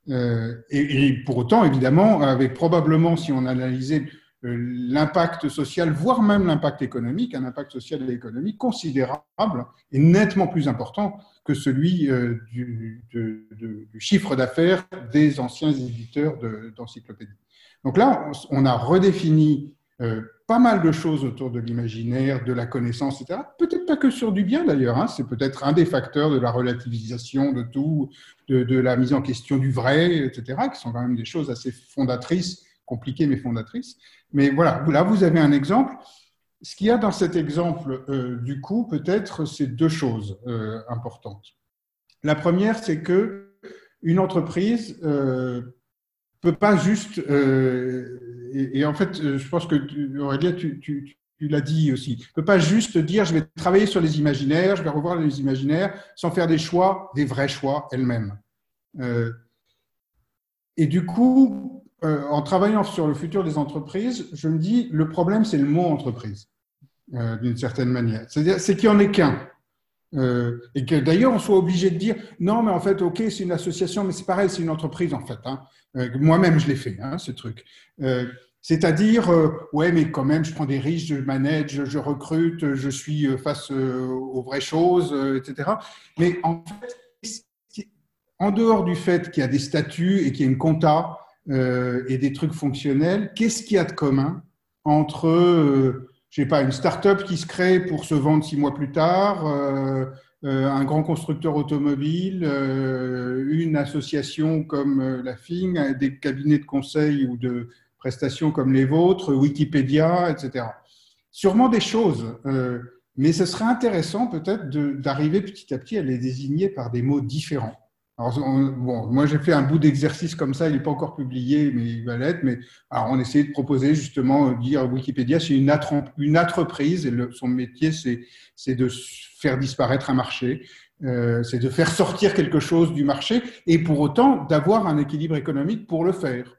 Et, et, pour autant, évidemment, avec probablement, si on analysait euh, l'impact social, voire même l'impact économique, un impact social et économique considérable et nettement plus important que celui euh, du, chiffre d'affaires des anciens éditeurs d'encyclopédies. Donc là, on a redéfini euh, pas mal de choses autour de l'imaginaire, de la connaissance, etc. Peut-être pas que sur du bien d'ailleurs, hein. c'est peut-être un des facteurs de la relativisation de tout, de, la mise en question du vrai, etc., qui sont quand même des choses assez fondatrices, compliquées mais fondatrices. Mais voilà, là, vous avez un exemple. Ce qu'il y a dans cet exemple, euh, du coup, peut-être, c'est deux choses euh, importantes. La première, c'est que une entreprise euh, peut pas juste, euh, et, en fait, je pense que tu, tu, tu l'as dit aussi, peut pas juste dire je vais travailler sur les imaginaires, je vais revoir les imaginaires, sans faire des choix, des vrais choix elle-même. et du coup, euh, en travaillant sur le futur des entreprises, je me dis, le problème, c'est le mot entreprise, euh, d'une certaine manière. C'est-à-dire, c'est qu'il n'y en ait qu'un. Euh, et que d'ailleurs, on soit obligé de dire, non, mais en fait, OK, c'est une association, mais c'est pareil, c'est une entreprise, en fait. Hein. Moi-même, je l'ai fait, hein, ce truc. C'est-à-dire, ouais, mais quand même, je prends des risques, je manage, je recrute, je suis face aux vraies choses, etc. Mais en fait, en dehors du fait qu'il y a des statuts et qu'il y a une compta, euh, et des trucs fonctionnels, qu'est-ce qu'il y a de commun entre, euh, je sais pas, une start-up qui se crée pour se vendre six mois plus tard, euh, un grand constructeur automobile, une association comme la FING, des cabinets de conseil ou de prestations comme les vôtres, Wikipédia, etc. Sûrement des choses, mais ce serait intéressant peut-être d'arriver petit à petit à les désigner par des mots différents. Alors, bon, moi, j'ai fait un bout d'exercice comme ça, il n'est pas encore publié, mais il va l'être. Mais alors, on essayait de proposer justement, euh, dire Wikipédia, c'est une, une entreprise et son métier, c'est de faire disparaître un marché, euh, c'est de faire sortir quelque chose du marché et pour autant d'avoir un équilibre économique pour le faire.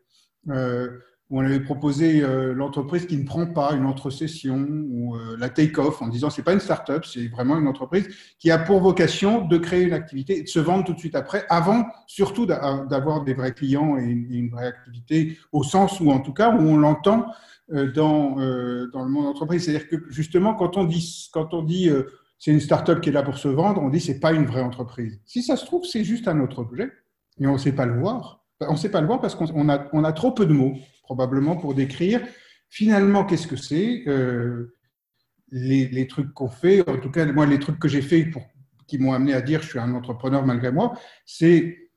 Euh, on avait proposé euh, l'entreprise qui ne prend pas une entre-session ou euh, la take-off en disant c'est pas une start-up, c'est vraiment une entreprise qui a pour vocation de créer une activité et de se vendre tout de suite après, avant surtout d'avoir des vrais clients et une, vraie activité au sens où en tout cas où on l'entend euh, dans, dans le monde entreprise. C'est-à-dire que justement quand on dit, quand on dit c'est une start-up qui est là pour se vendre, on dit c'est pas une vraie entreprise. Si ça se trouve, c'est juste un autre objet et on ne sait pas le voir. On ne sait pas le voir parce qu'on a, on a trop peu de mots probablement pour décrire finalement qu'est-ce que c'est, euh, les, trucs qu'on fait, en tout cas moi les trucs que j'ai fait pour, qui m'ont amené à dire je suis un entrepreneur malgré moi, c'est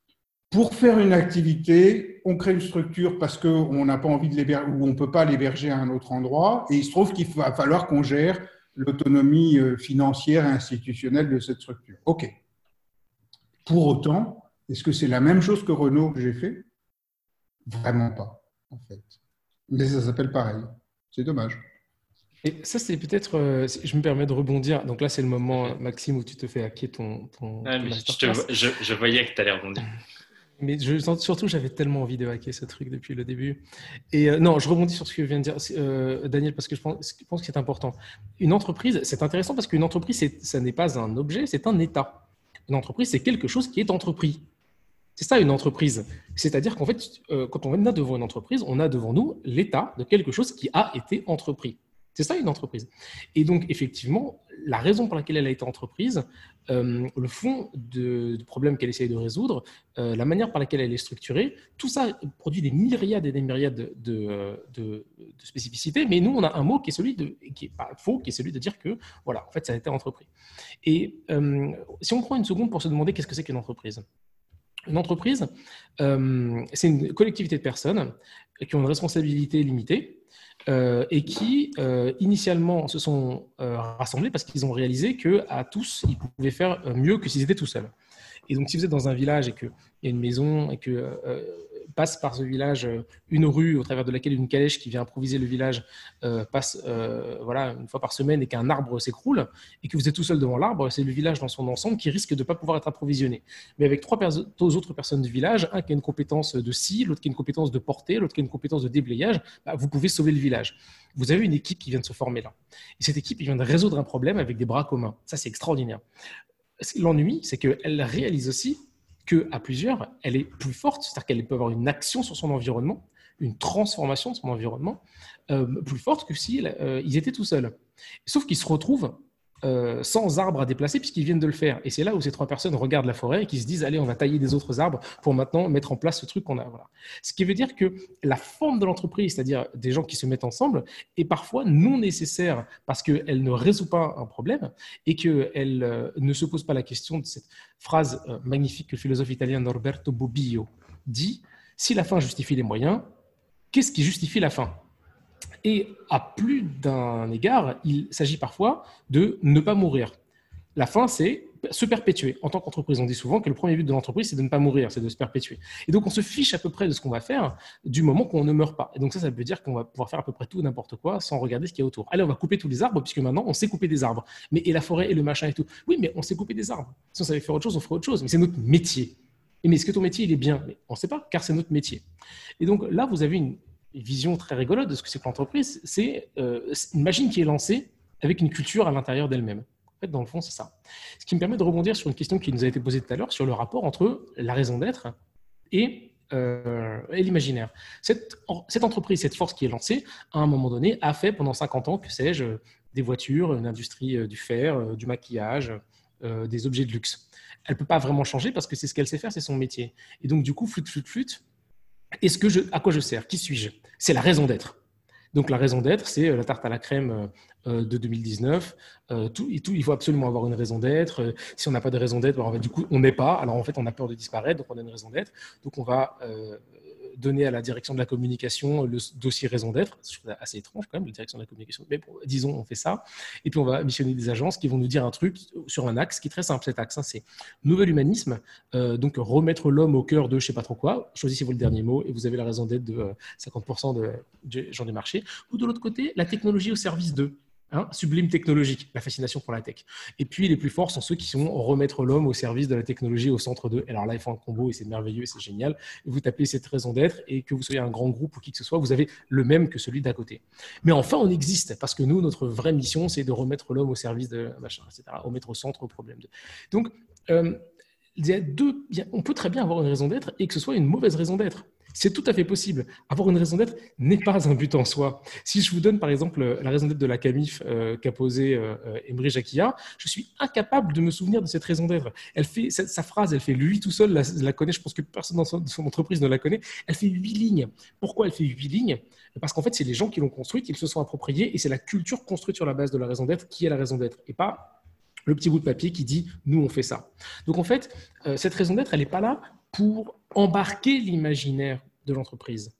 pour faire une activité, on crée une structure parce qu'on n'a pas envie de l'héberger ou on ne peut pas l'héberger à un autre endroit. Et il se trouve qu'il va falloir qu'on gère l'autonomie euh, financière et institutionnelle de cette structure. OK. Pour autant, est-ce que c'est la même chose que Renault que j'ai fait? Vraiment pas, en fait. Mais ça s'appelle pareil. C'est dommage. Et ça, c'est peut-être, euh, je me permets de rebondir. Donc là, c'est le moment, Maxime, où tu te fais hacker ton. ton, je, voyais que tu allais rebondir. (laughs) Mais je, surtout, j'avais tellement envie de hacker ce truc depuis le début. Et euh, non, je rebondis sur ce que vient de dire euh, Daniel, parce que je pense, je pense que c'est important. Une entreprise, c'est intéressant parce qu'une entreprise, ça n'est pas un objet, c'est un état. Une entreprise, c'est quelque chose qui est entrepris. C'est ça une entreprise. C'est-à-dire qu'en fait, euh, quand on est devant une entreprise, on a devant nous l'état de quelque chose qui a été entrepris. C'est ça une entreprise. Et donc, effectivement, la raison pour laquelle elle a été entreprise, euh, le fond du problème qu'elle essaye de résoudre, euh, la manière par laquelle elle est structurée, tout ça produit des myriades et des myriades de, de, spécificités. Mais nous, on a un mot qui est celui de, qui est pas faux, qui est celui de dire que, voilà, en fait, ça a été entrepris. Et si on prend une seconde pour se demander qu'est-ce que c'est qu'une entreprise une entreprise, c'est une collectivité de personnes qui ont une responsabilité limitée, euh, et qui euh, initialement se sont euh, rassemblés parce qu'ils ont réalisé qu'à tous, ils pouvaient faire mieux que s'ils étaient tout seuls. Et donc, si vous êtes dans un village et qu'il y a une maison et que passe par ce village euh, une rue au travers de laquelle une calèche qui vient improviser le village euh, passe euh, voilà, une fois par semaine et qu'un arbre s'écroule et que vous êtes tout seul devant l'arbre, c'est le village dans son ensemble qui risque de ne pas pouvoir être approvisionné. Mais avec trois autres personnes du village, un qui a une compétence de scie, l'autre qui a une compétence de portée, l'autre qui a une compétence de déblayage, bah, vous pouvez sauver le village. Vous avez une équipe qui vient de se former là. Et cette équipe, vient de résoudre un problème avec des bras communs. Ça, c'est extraordinaire. L'ennui, c'est qu'elle réalise aussi qu'à plusieurs, elle est plus forte, c'est-à-dire qu'elle peut avoir une action sur son environnement, une transformation de son environnement, euh, plus forte que s'ils euh, étaient tout seuls. Sauf qu'ils se retrouvent euh, sans arbres à déplacer puisqu'ils viennent de le faire. Et c'est là où ces trois personnes regardent la forêt et qui se disent allez, on va tailler des autres arbres pour maintenant mettre en place ce truc qu'on a. Ce qui veut dire que la forme de l'entreprise, c'est-à-dire des gens qui se mettent ensemble, est parfois non nécessaire parce qu'elle ne résout pas un problème et qu'elle euh, ne se pose pas la question de cette phrase euh, magnifique que le philosophe italien Norberto Bobbio dit si la fin justifie les moyens, qu'est-ce qui justifie la fin et à plus d'un égard, il s'agit parfois de ne pas mourir. La fin, c'est se perpétuer. En tant qu'entreprise, on dit souvent que le premier but de l'entreprise, c'est de ne pas mourir, c'est de se perpétuer. Et donc, on se fiche à peu près de ce qu'on va faire du moment qu'on ne meurt pas. Et donc, ça, ça veut dire qu'on va pouvoir faire à peu près tout, n'importe quoi, sans regarder ce qu'il y a autour. Allez, on va couper tous les arbres, puisque maintenant, on sait couper des arbres. Mais et la forêt et le machin et tout. Oui, mais on sait couper des arbres. Si on savait faire autre chose, on ferait autre chose. Mais c'est notre métier. Mais est-ce que ton métier, il est bien? Mais On ne sait pas, car c'est notre métier. Et donc, là, vous avez une, vision très rigolote de ce que c'est que l'entreprise, c'est euh, une machine qui est lancée avec une culture à l'intérieur d'elle-même. En fait, dans le fond, c'est ça. Ce qui me permet de rebondir sur une question qui nous a été posée tout à l'heure sur le rapport entre la raison d'être et, euh, l'imaginaire. Cette, cette, entreprise, cette force qui est lancée, à un moment donné, a fait pendant 50 ans, que sais-je, des voitures, une industrie euh, du fer, du maquillage, des objets de luxe. Elle ne peut pas vraiment changer parce que c'est ce qu'elle sait faire, c'est son métier. Et donc, du coup, flûte, flûte, flûte, est-ce que je, à quoi je sers? Qui suis-je? C'est la raison d'être. Donc la raison d'être, c'est euh, la tarte à la crème euh, euh, de 2019. tout, et tout, il faut absolument avoir une raison d'être. Si on n'a pas de raison d'être, ben, du coup, on n'est pas. Alors en fait, on a peur de disparaître, donc on a une raison d'être. Donc on va donner à la direction de la communication le dossier raison d'être. C'est assez étrange quand même, la direction de la communication. Mais disons, on fait ça. Et puis on va missionner des agences qui vont nous dire un truc sur un axe qui est très simple. Cet axe, hein, c'est nouvel humanisme. Euh, donc remettre l'homme au cœur de je sais pas trop quoi. Choisissez-vous le dernier mot et vous avez la raison d'être de 50% euh, de, des gens du marché. Ou de l'autre côté, la technologie au service d'eux. Sublime technologique, la fascination pour la tech. Et puis les plus forts sont ceux qui sont remettre l'homme au service de la technologie au centre d'eux. Alors là, ils font un combo et c'est merveilleux c'est génial. Vous tapez cette raison d'être et que vous soyez un grand groupe ou qui que ce soit, vous avez le même que celui d'à côté. Mais enfin, on existe parce que nous, notre vraie mission, c'est de remettre l'homme au service de machin, etc., remettre au centre au problème. De... Donc, euh, il y a deux, on peut très bien avoir une raison d'être et que ce soit une mauvaise raison d'être. C'est tout à fait possible. Avoir une raison d'être n'est pas un but en soi. Si je vous donne par exemple la raison d'être de la CAMIF euh, qu'a posée euh, Emery Jacquia, je suis incapable de me souvenir de cette raison d'être. Elle fait sa, phrase, elle fait lui tout seul la, la, connaît. Je pense que personne dans son, entreprise ne la connaît. Elle fait huit lignes. Pourquoi elle fait huit lignes? Parce qu'en fait, c'est les gens qui l'ont construite, ils se sont appropriés, et c'est la culture construite sur la base de la raison d'être qui est la raison d'être, et pas le petit bout de papier qui dit nous on fait ça. Donc en fait, euh, cette raison d'être, elle n'est pas là pour embarquer l'imaginaire de l'entreprise.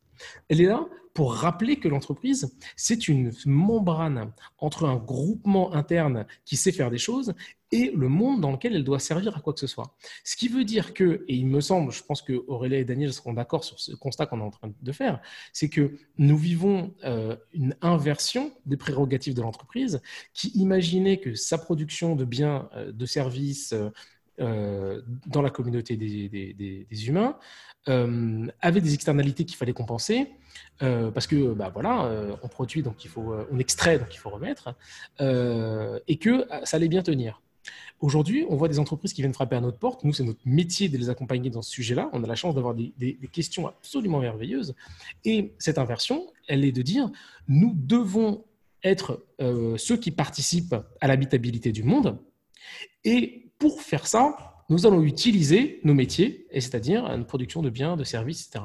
Elle est là pour rappeler que l'entreprise, c'est une membrane entre un groupement interne qui sait faire des choses et le monde dans lequel elle doit servir à quoi que ce soit. Ce qui veut dire que, et il me semble, je pense que Aurélie et Daniel seront d'accord sur ce constat qu'on est en train de faire, c'est que nous vivons euh, une inversion des prérogatives de l'entreprise qui imaginait que sa production de biens, euh, de services, euh, dans la communauté des, humains, avait des externalités qu'il fallait compenser, parce que bah, voilà, on produit, donc il faut, on extrait, donc il faut remettre, et que ça allait bien tenir. Aujourd'hui, on voit des entreprises qui viennent frapper à notre porte. Nous, c'est notre métier de les accompagner dans ce sujet-là. On a la chance d'avoir des, questions absolument merveilleuses. Et cette inversion, elle est de dire, nous devons être euh, ceux qui participent à l'habitabilité du monde. Et pour faire ça, nous allons utiliser nos métiers, c'est-à-dire une production de biens, de services, etc.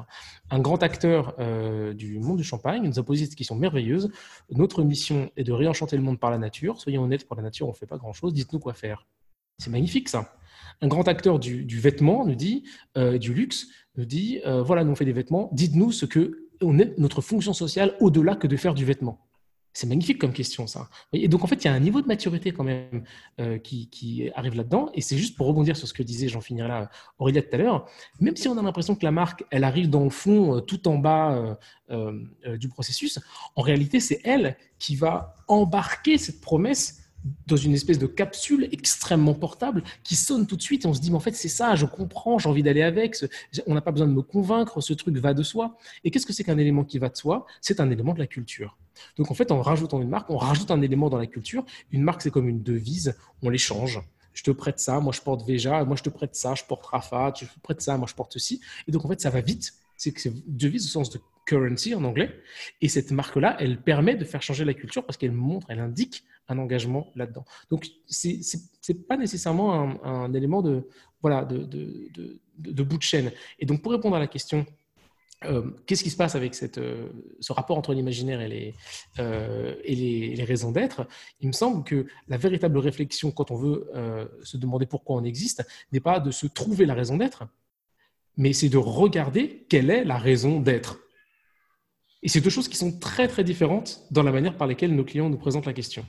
Un grand acteur euh, du monde du champagne nous a posé cette question merveilleuse. Notre mission est de réenchanter le monde par la nature. Soyons honnêtes, pour la nature, on ne fait pas grand-chose. Dites-nous quoi faire. C'est magnifique ça. Un grand acteur du, vêtement nous dit, euh, du luxe, nous dit, euh, voilà, nous on fait des vêtements, dites-nous ce que notre fonction sociale au-delà que de faire du vêtement. C'est magnifique comme question, ça. Et donc, en fait, il y a un niveau de maturité quand même euh, qui, arrive là-dedans. Et c'est juste pour rebondir sur ce que disait, j'en finirai là, Aurélia tout à l'heure. Même si on a l'impression que la marque, elle arrive dans le fond, tout en bas du processus, en réalité, c'est elle qui va embarquer cette promesse dans une espèce de capsule extrêmement portable qui sonne tout de suite et on se dit mais en fait c'est ça, je comprends, j'ai envie d'aller avec, on n'a pas besoin de me convaincre, ce truc va de soi. Et qu'est-ce que c'est qu'un élément qui va de soi? C'est un élément de la culture. Donc en fait en rajoutant une marque, on rajoute un élément dans la culture. Une marque c'est comme une devise, on l'échange. Je te prête ça, moi je porte Veja, moi je te prête ça, je porte Rafa, tu prêtes ça, moi je porte ceci. Et donc en fait ça va vite. C'est que c'est devise au sens de currency en anglais. Et cette marque-là, elle permet de faire changer la culture parce qu'elle montre, elle indique un engagement là-dedans. Donc, ce n'est pas nécessairement un, élément de, voilà, de, de, de, bout de chaîne. Et donc, pour répondre à la question, euh, qu'est-ce qui se passe avec cette, euh, ce rapport entre l'imaginaire et, les, euh, et les, les, raisons d'être? Il me semble que la véritable réflexion, quand on veut se demander pourquoi on existe, n'est pas de se trouver la raison d'être, mais c'est de regarder quelle est la raison d'être. Et c'est deux choses qui sont très très différentes dans la manière par laquelle nos clients nous présentent la question.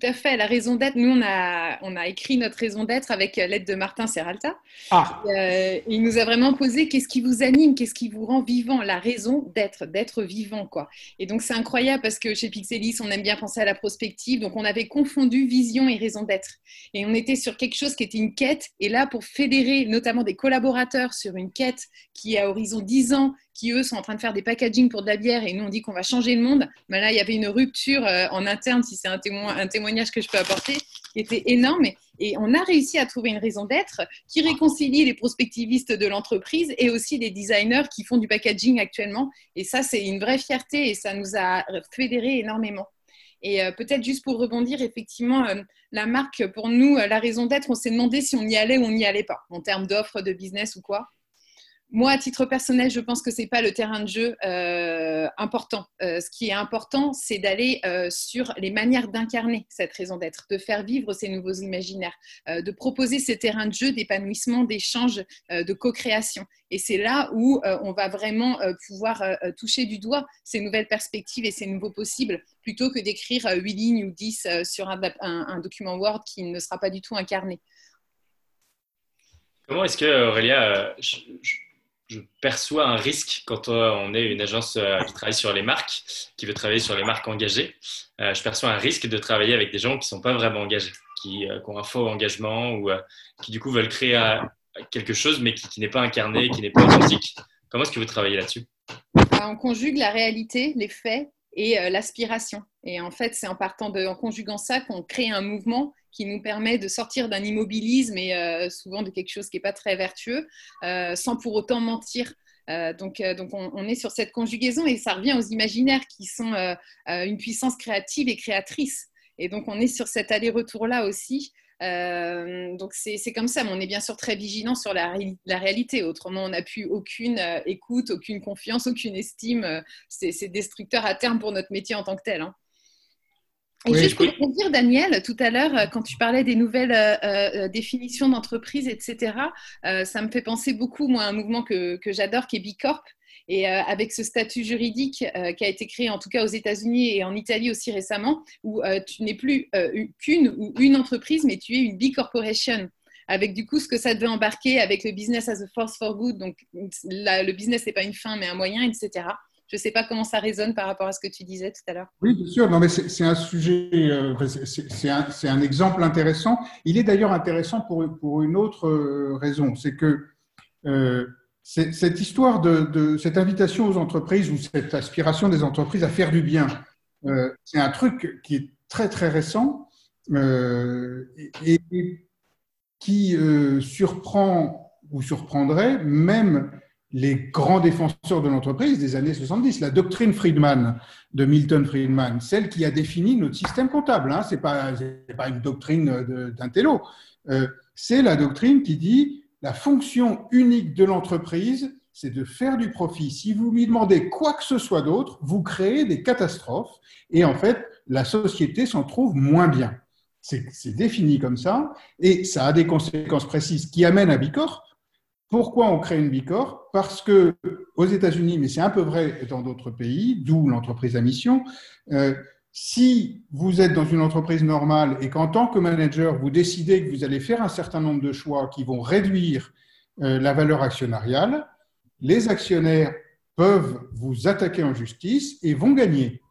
Tout à fait, la raison d'être. Nous, on a, on a écrit notre raison d'être avec l'aide de Martin Serralta. Ah. Euh, il nous a vraiment posé qu'est-ce qui vous anime, qu'est-ce qui vous rend vivant, la raison d'être, d'être vivant. quoi. Et donc, c'est incroyable parce que chez Pixelis, on aime bien penser à la prospective. Donc, on avait confondu vision et raison d'être. Et on était sur quelque chose qui était une quête. Et là, pour fédérer notamment des collaborateurs sur une quête qui est à horizon 10 ans, qui eux sont en train de faire des packaging pour de la bière et nous on dit qu'on va changer le monde. Mais là, il y avait une rupture euh, en interne, si c'est un, témoin, un témoignage que je peux apporter, qui était énorme. Et on a réussi à trouver une raison d'être qui réconcilie les prospectivistes de l'entreprise et aussi les designers qui font du packaging actuellement. Et ça, c'est une vraie fierté et ça nous a fédéré énormément. Et euh, peut-être juste pour rebondir, effectivement, euh, la marque, pour nous, la raison d'être, on s'est demandé si on y allait ou on n'y allait pas, en termes d'offres, de business ou quoi. Moi, à titre personnel, je pense que ce n'est pas le terrain de jeu euh, important. Euh, ce qui est important, c'est d'aller euh, sur les manières d'incarner cette raison d'être, de faire vivre ces nouveaux imaginaires, de proposer ces terrains de jeu d'épanouissement, d'échange, de co-création. Et c'est là où on va vraiment pouvoir toucher du doigt ces nouvelles perspectives et ces nouveaux possibles, plutôt que d'écrire 8 lignes ou 10 sur un, document Word qui ne sera pas du tout incarné. Comment est-ce que, Aurélia, perçois un risque quand on est une agence euh, qui travaille sur les marques, qui veut travailler sur les marques engagées. Euh, je perçois un risque de travailler avec des gens qui ne sont pas vraiment engagés, qui, euh, ont un faux engagement ou qui du coup veulent créer quelque chose mais qui, n'est pas incarné, qui n'est pas authentique. Comment est-ce que vous travaillez là-dessus? Bah, On conjugue la réalité, les faits et l'aspiration. Et en fait, c'est en partant de, en conjuguant ça qu'on crée un mouvement qui nous permet de sortir d'un immobilisme et euh, souvent de quelque chose qui n'est pas très vertueux, euh, sans pour autant mentir. Euh, donc, donc on, est sur cette conjugaison et ça revient aux imaginaires qui sont une puissance créative et créatrice. Et donc on est sur cet aller-retour-là aussi. Donc c'est comme ça, mais on est bien sûr très vigilant sur la, la réalité. Autrement, on n'a plus aucune écoute, aucune confiance, aucune estime. c'est destructeur à terme pour notre métier en tant que tel. Hein. Et juste pour dire, Daniel, tout à l'heure, quand tu parlais des nouvelles définitions d'entreprise, etc., ça me fait penser beaucoup, moi, à un mouvement que, que j'adore, qui est Bicorp, et euh, avec ce statut juridique euh, qui a été créé en tout cas aux États-Unis et en Italie aussi récemment, où euh, tu n'es plus qu'une ou une entreprise, mais tu es une big corporation avec du coup ce que ça devait embarquer avec le business as a force for good. Donc le business n'est pas une fin mais un moyen, etc. Je ne sais pas comment ça résonne par rapport à ce que tu disais tout à l'heure. Oui, bien sûr. Non, mais c'est un sujet, c'est un, exemple intéressant. Il est d'ailleurs intéressant pour, une autre raison. C'est que cette histoire de, cette invitation aux entreprises ou cette aspiration des entreprises à faire du bien, euh, c'est un truc qui est très très récent euh, et, qui euh, surprend ou surprendrait même les grands défenseurs de l'entreprise des années 70. La doctrine Friedman de Milton Friedman, celle qui a défini notre système comptable, hein, ce n'est pas, pas, une doctrine d'un télo, c'est la doctrine qui dit la fonction unique de l'entreprise, c'est de faire du profit. Si vous lui demandez quoi que ce soit d'autre, vous créez des catastrophes et en fait, la société s'en trouve moins bien. C'est défini comme ça et ça a des conséquences précises qui amènent à Bicorp. Pourquoi on crée une Bicorp Parce que aux États-Unis, mais c'est un peu vrai dans d'autres pays, d'où l'entreprise à mission, euh, si vous êtes dans une entreprise normale et qu'en tant que manager, vous décidez que vous allez faire un certain nombre de choix qui vont réduire euh, la valeur actionnariale, les actionnaires peuvent vous attaquer en justice et vont gagner.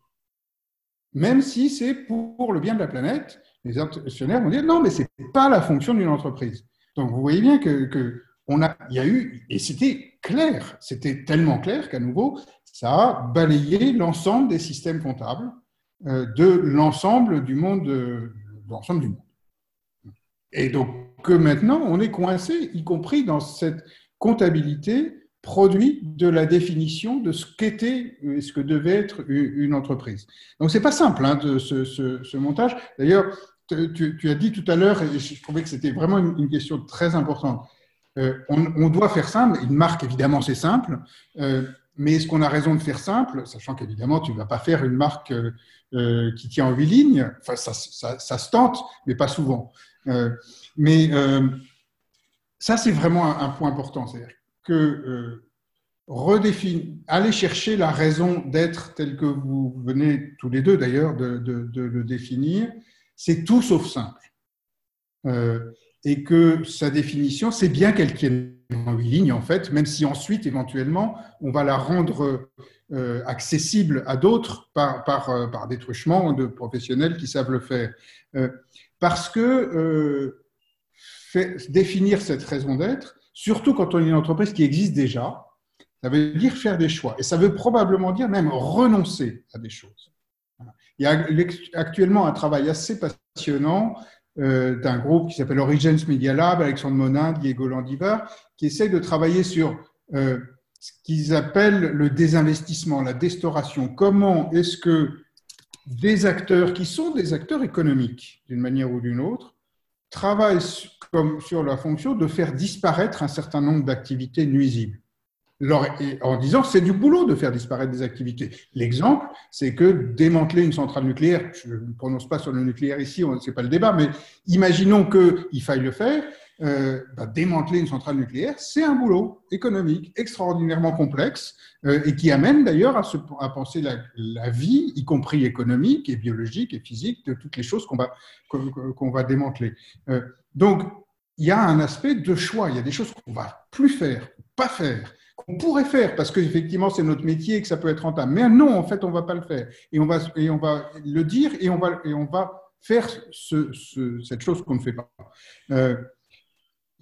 Même si c'est pour le bien de la planète, les actionnaires vont dire non, mais ce n'est pas la fonction d'une entreprise. Donc vous voyez bien que, y a eu, et c'était clair, c'était tellement clair qu'à nouveau, ça a balayé l'ensemble des systèmes comptables de l'ensemble du monde, de l'ensemble du monde. Et donc que maintenant, on est coincé, y compris dans cette comptabilité produit de la définition de ce qu'était et ce que devait être une entreprise. Donc c'est pas simple hein, de ce, montage. D'ailleurs, tu, as dit tout à l'heure, et je trouvais que c'était vraiment une, question très importante. Euh, on, doit faire simple. Une marque, évidemment, c'est simple. Euh, mais est-ce qu'on a raison de faire simple, sachant qu'évidemment, tu ne vas pas faire une marque euh, euh, qui tient en huit lignes? Enfin, ça, se tente, mais pas souvent. Euh, mais ça, c'est vraiment un, point important. C'est-à-dire que redéfinir, aller chercher la raison d'être telle que vous venez tous les deux d'ailleurs de, de, le définir, c'est tout sauf simple. et que sa définition, c'est bien qu'elle tienne en huit lignes, en fait, même si ensuite, éventuellement, on va la rendre euh, accessible à d'autres par, par, euh, par, des truchements de professionnels qui savent le faire. Euh, parce que définir cette raison d'être, surtout quand on est une entreprise qui existe déjà, ça veut dire faire des choix. Et ça veut probablement dire même renoncer à des choses. Il y a actuellement un travail assez passionnant d'un groupe qui s'appelle Origins Media Lab, Alexandre Monin, Diego Landiver, qui essaie de travailler sur euh, ce qu'ils appellent le désinvestissement, la déstauration. Comment est-ce que des acteurs qui sont des acteurs économiques, d'une manière ou d'une autre, travaillent sur la fonction de faire disparaître un certain nombre d'activités nuisibles? En disant c'est du boulot de faire disparaître des activités. L'exemple, c'est que démanteler une centrale nucléaire, je ne prononce pas sur le nucléaire ici, ce n'est pas le débat, mais imaginons qu'il faille le faire, euh, bah, démanteler une centrale nucléaire, c'est un boulot économique extraordinairement complexe euh, et qui amène d'ailleurs à, penser la, vie, y compris économique et biologique et physique, de toutes les choses qu'on va, qu'on va démanteler. Euh, donc, il y a un aspect de choix, il y a des choses qu'on va plus faire, pas faire qu'on pourrait faire parce qu'effectivement c'est notre métier et que ça peut être rentable. Mais non, en fait, on ne va pas le faire. Et on va, et on va le dire et on va, et on va faire ce, cette chose qu'on ne fait pas.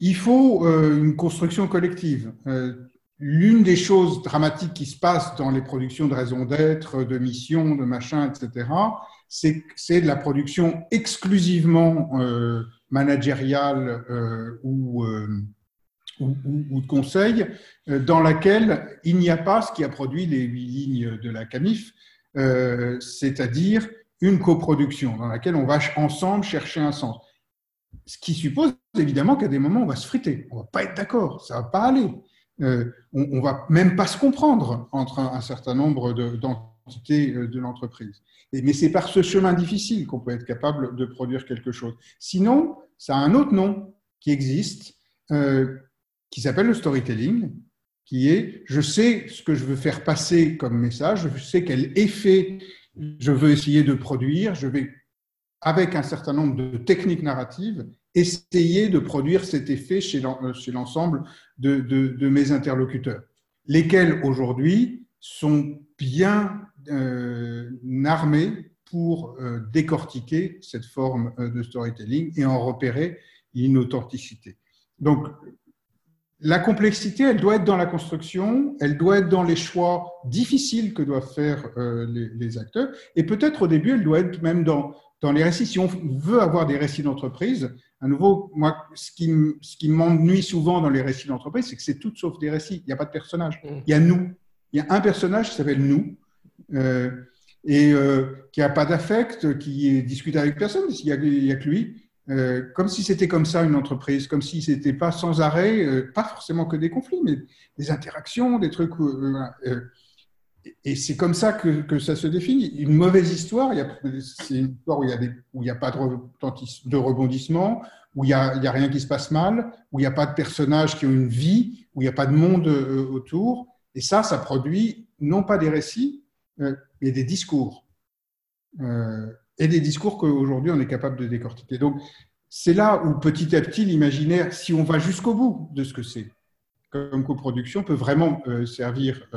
Il faut euh, une construction collective. Euh, l'une des choses dramatiques qui se passent dans les productions de raison d'être, de mission, de machin, etc., c'est de la production exclusivement managériale ou ou, de conseil, euh, dans laquelle il n'y a pas ce qui a produit les huit lignes de la CAMIF, euh, c'est-à-dire une coproduction dans laquelle on va ensemble chercher un sens. Ce qui suppose évidemment qu'à des moments, on va se friter, on va pas être d'accord, ça va pas aller. Euh, on, on va même pas se comprendre entre un, certain nombre d'entités de, l'entreprise. mais c'est par ce chemin difficile qu'on peut être capable de produire quelque chose. Sinon, ça a un autre nom qui existe, euh, qui s'appelle le storytelling, qui est je sais ce que je veux faire passer comme message, je sais quel effet je veux essayer de produire, je vais, avec un certain nombre de techniques narratives, essayer de produire cet effet chez l'ensemble de, mes interlocuteurs, lesquels aujourd'hui sont bien euh, armés pour euh, décortiquer cette forme euh, de storytelling et en repérer une authenticité. Donc, la complexité, elle doit être dans la construction, elle doit être dans les choix difficiles que doivent faire les, acteurs, et peut-être au début, elle doit être même dans, dans les récits. Si on veut avoir des récits d'entreprise, à nouveau, moi, ce qui, ce qui m'ennuie souvent dans les récits d'entreprise, c'est que c'est tout sauf des récits. Il n'y a pas de personnage. Mm. Il y a nous. Il y a un personnage qui s'appelle nous. Euh, et euh, qui n'a pas d'affect, qui discute avec personne, il n'y a, a, que lui. Euh, comme si c'était comme ça une entreprise, comme si c'était pas sans arrêt, euh, pas forcément que des conflits, mais des interactions, des trucs. Et c'est comme ça que, ça se définit. Une mauvaise histoire, c'est une histoire où il n'y a, pas de, rebondissement, où il n'y a, rien qui se passe mal, où il n'y a pas de personnages qui ont une vie, où il n'y a pas de monde autour. Et ça, ça produit non pas des récits, euh, mais des discours. Euh, et des discours qu'aujourd'hui on est capable de décortiquer. Donc c'est là où petit à petit l'imaginaire, si on va jusqu'au bout de ce que c'est comme coproduction, peut vraiment euh, servir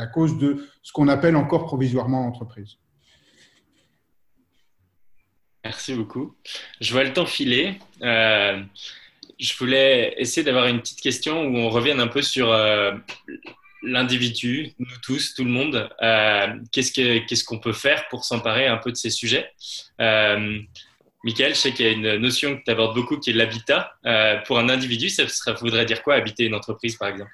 la cause de ce qu'on appelle encore provisoirement entreprise. Merci beaucoup. Je vois le temps filer. je voulais essayer d'avoir une petite question où on revienne un peu sur l'individu, nous tous, tout le monde, euh, qu'est-ce qu'on peut faire pour s'emparer un peu de ces sujets? Euh, Michael, je sais qu'il y a une notion que tu abordes beaucoup qui est l'habitat. Euh, pour un individu, ça, voudrait dire quoi habiter une entreprise, par exemple?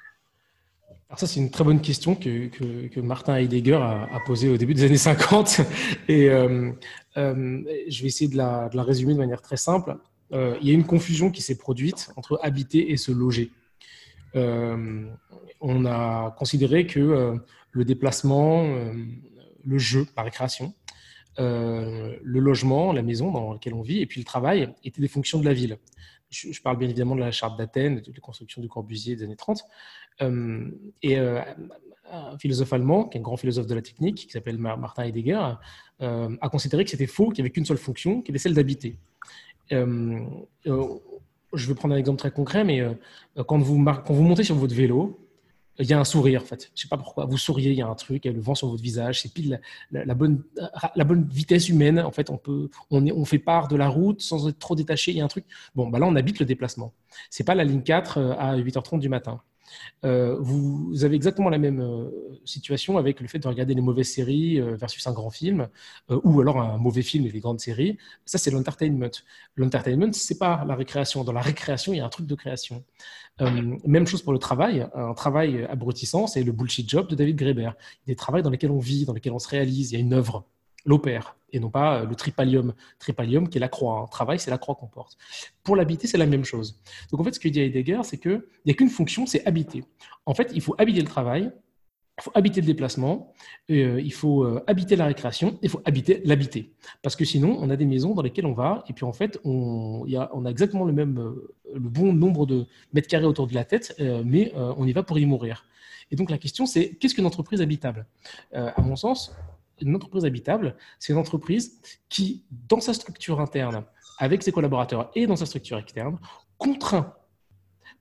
Alors ça, c'est une très bonne question que, que, Martin Heidegger a, posée au début des années 50. (laughs) Et euh, je vais essayer de la, de la, résumer de manière très simple. il y a une confusion qui s'est produite entre habiter et se loger. Euh, on a considéré que euh, le déplacement, euh, le jeu, la récréation, le logement, la maison dans laquelle on vit, et puis le travail étaient des fonctions de la ville. Je, parle bien évidemment de la charte d'Athènes, de la construction du Corbusier des années 30. Et un philosophe allemand, qui est un grand philosophe de la technique, qui s'appelle Martin Heidegger, a considéré que c'était faux, qu'il n'y avait qu'une seule fonction, qui était celle d'habiter je vais prendre un exemple très concret, mais euh, quand, vous montez sur votre vélo, il y a un sourire en fait. Je sais pas pourquoi. Vous souriez, il y a un truc, il y a le vent sur votre visage. C'est pile la, bonne, vitesse humaine. En fait, on fait part de la route sans être trop détaché. Il y a un truc. Bon, bah là, on habite le déplacement. C'est pas la ligne 4 euh, à 8h30 du matin. Euh, vous avez exactement la même euh, situation avec le fait de regarder les mauvaises séries euh, versus un grand film, ou alors un mauvais film et les grandes séries. Ça, c'est l'entertainment. L'entertainment, c'est pas la récréation. Dans la récréation, il y a un truc de création. même chose pour le travail. Un travail abrutissant, c'est le bullshit job de David Graeber. Il y a des travaux dans lesquels on vit, dans lesquels on se réalise. Il y a une œuvre l'opère et non pas euh, le tripalium. Tripalium qui est la croix. Un travail, c'est la croix qu'on porte. Pour l'habiter, c'est la même chose. Donc en fait, ce que dit Heidegger, c'est qu'il n'y a qu'une fonction, c'est habiter. En fait, il faut habiter le travail, il faut habiter le déplacement, euh, il faut euh, habiter la récréation, il faut habiter l'habiter. Parce que sinon, on a des maisons dans lesquelles on va, et puis en fait, on, a, on a, exactement le même, le bon nombre de mètres carrés autour de la tête, mais on y va pour y mourir. Et donc la question, c'est qu'est-ce qu'une entreprise habitable? À mon sens, une entreprise habitable, c'est une entreprise qui, dans sa structure interne, avec ses collaborateurs et dans sa structure externe, contraint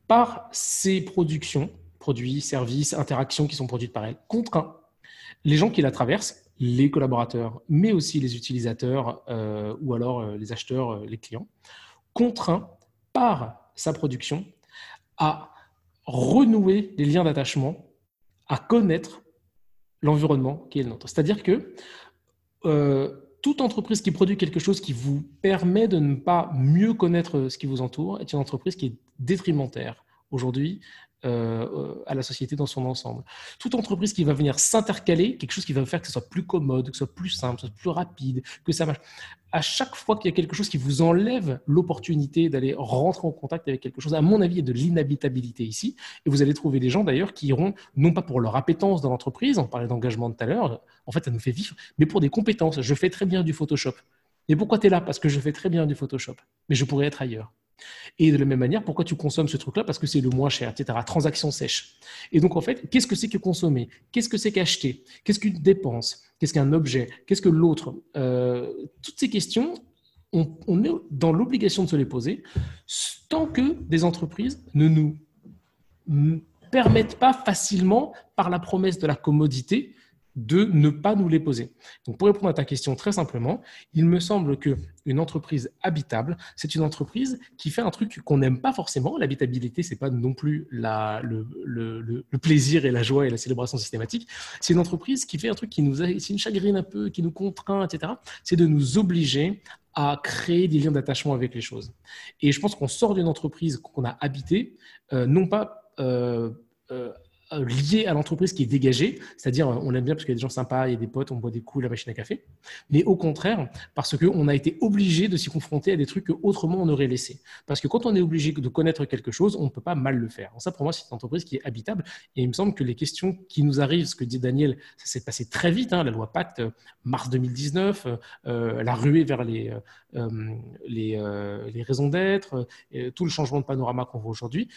par ses productions, produits, services, interactions qui sont produites par elle, contraint les gens qui la traversent, les collaborateurs, mais aussi les utilisateurs euh, ou alors euh, les acheteurs, euh, les clients, contraint par sa production à renouer les liens d'attachement, à connaître l'environnement qui est le nôtre. C'est-à-dire que euh, toute entreprise qui produit quelque chose qui vous permet de ne pas mieux connaître ce qui vous entoure est une entreprise qui est détrimentaire. Aujourd'hui, à la société dans son ensemble. Toute entreprise qui va venir s'intercaler, quelque chose qui va faire que ce soit plus commode, que ce soit plus simple, que ce soit plus rapide, que ça marche. À chaque fois qu'il y a quelque chose qui vous enlève l'opportunité d'aller rentrer en contact avec quelque chose, à mon avis, il y a de l'inhabitabilité ici. Et vous allez trouver des gens d'ailleurs qui iront, non pas pour leur appétence dans l'entreprise, on parlait d'engagement tout à l'heure, en fait, ça nous fait vivre, mais pour des compétences. Je fais très bien du Photoshop. Et pourquoi tu es là? Parce que je fais très bien du Photoshop, mais je pourrais être ailleurs. Et de la même manière, pourquoi tu consommes ce truc-là? Parce que c'est le moins cher, etc. Transaction sèche. Et donc, en fait, qu'est-ce que c'est que consommer? Qu'est-ce que c'est qu'acheter? Qu'est-ce qu'une dépense? Qu'est-ce qu'un objet? Qu'est-ce que l'autre? Euh, Toutes ces questions, on, on est dans l'obligation de se les poser tant que des entreprises ne nous permettent pas facilement, par la promesse de la commodité, de ne pas nous les poser. Donc, pour répondre à ta question très simplement, il me semble que une entreprise habitable, c'est une entreprise qui fait un truc qu'on n'aime pas forcément. L'habitabilité, c'est pas non plus le, plaisir et la joie et la célébration systématique. C'est une entreprise qui fait un truc qui nous, nous chagrine un peu, qui nous contraint, etc. C'est de nous obliger à créer des liens d'attachement avec les choses. Et je pense qu'on sort d'une entreprise qu'on a habitée, euh, non pas euh, euh, lié à l'entreprise qui est dégagée, c'est-à-dire on l'aime bien parce qu'il y a des gens sympas, il y a des potes, on boit des coups, la machine à café, mais au contraire parce qu'on a été obligé de s'y confronter à des trucs que autrement on aurait laissé. Parce que quand on est obligé de connaître quelque chose, on ne peut pas mal le faire. ça pour moi c'est une entreprise qui est habitable et il me semble que les questions qui nous arrivent, ce que dit Daniel, ça s'est passé très vite, hein, la loi Pacte, mars 2019, euh, la ruée vers les, les, les, raisons d'être, tout le changement de panorama qu'on voit aujourd'hui,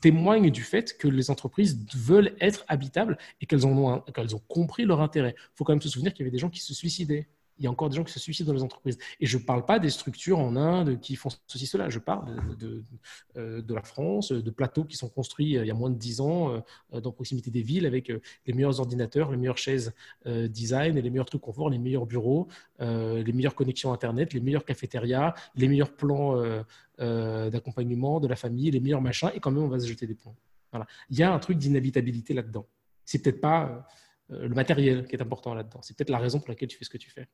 témoignent du fait que les entreprises veulent être habitables et qu'elles ont, compris leur intérêt. Il faut quand même se souvenir qu'il y avait des gens qui se suicidaient il y a encore des gens qui se suicident dans les entreprises. Et je ne parle pas des structures en Inde qui font ceci, cela. Je parle de, de, la France, de plateaux qui sont construits euh, il y a moins de 10 ans euh, dans proximité des villes avec euh, les meilleurs ordinateurs, les meilleures chaises design les meilleurs trucs confort, les meilleurs bureaux, les meilleures connexions Internet, les meilleures cafétérias, les meilleurs plans d'accompagnement de la famille, les meilleurs machins. Et quand même, on va se jeter des ponts. Il y a un truc d'inhabitabilité là-dedans. C'est peut-être pas le matériel qui est important là-dedans. C'est peut-être la raison pour laquelle tu fais ce que tu fais.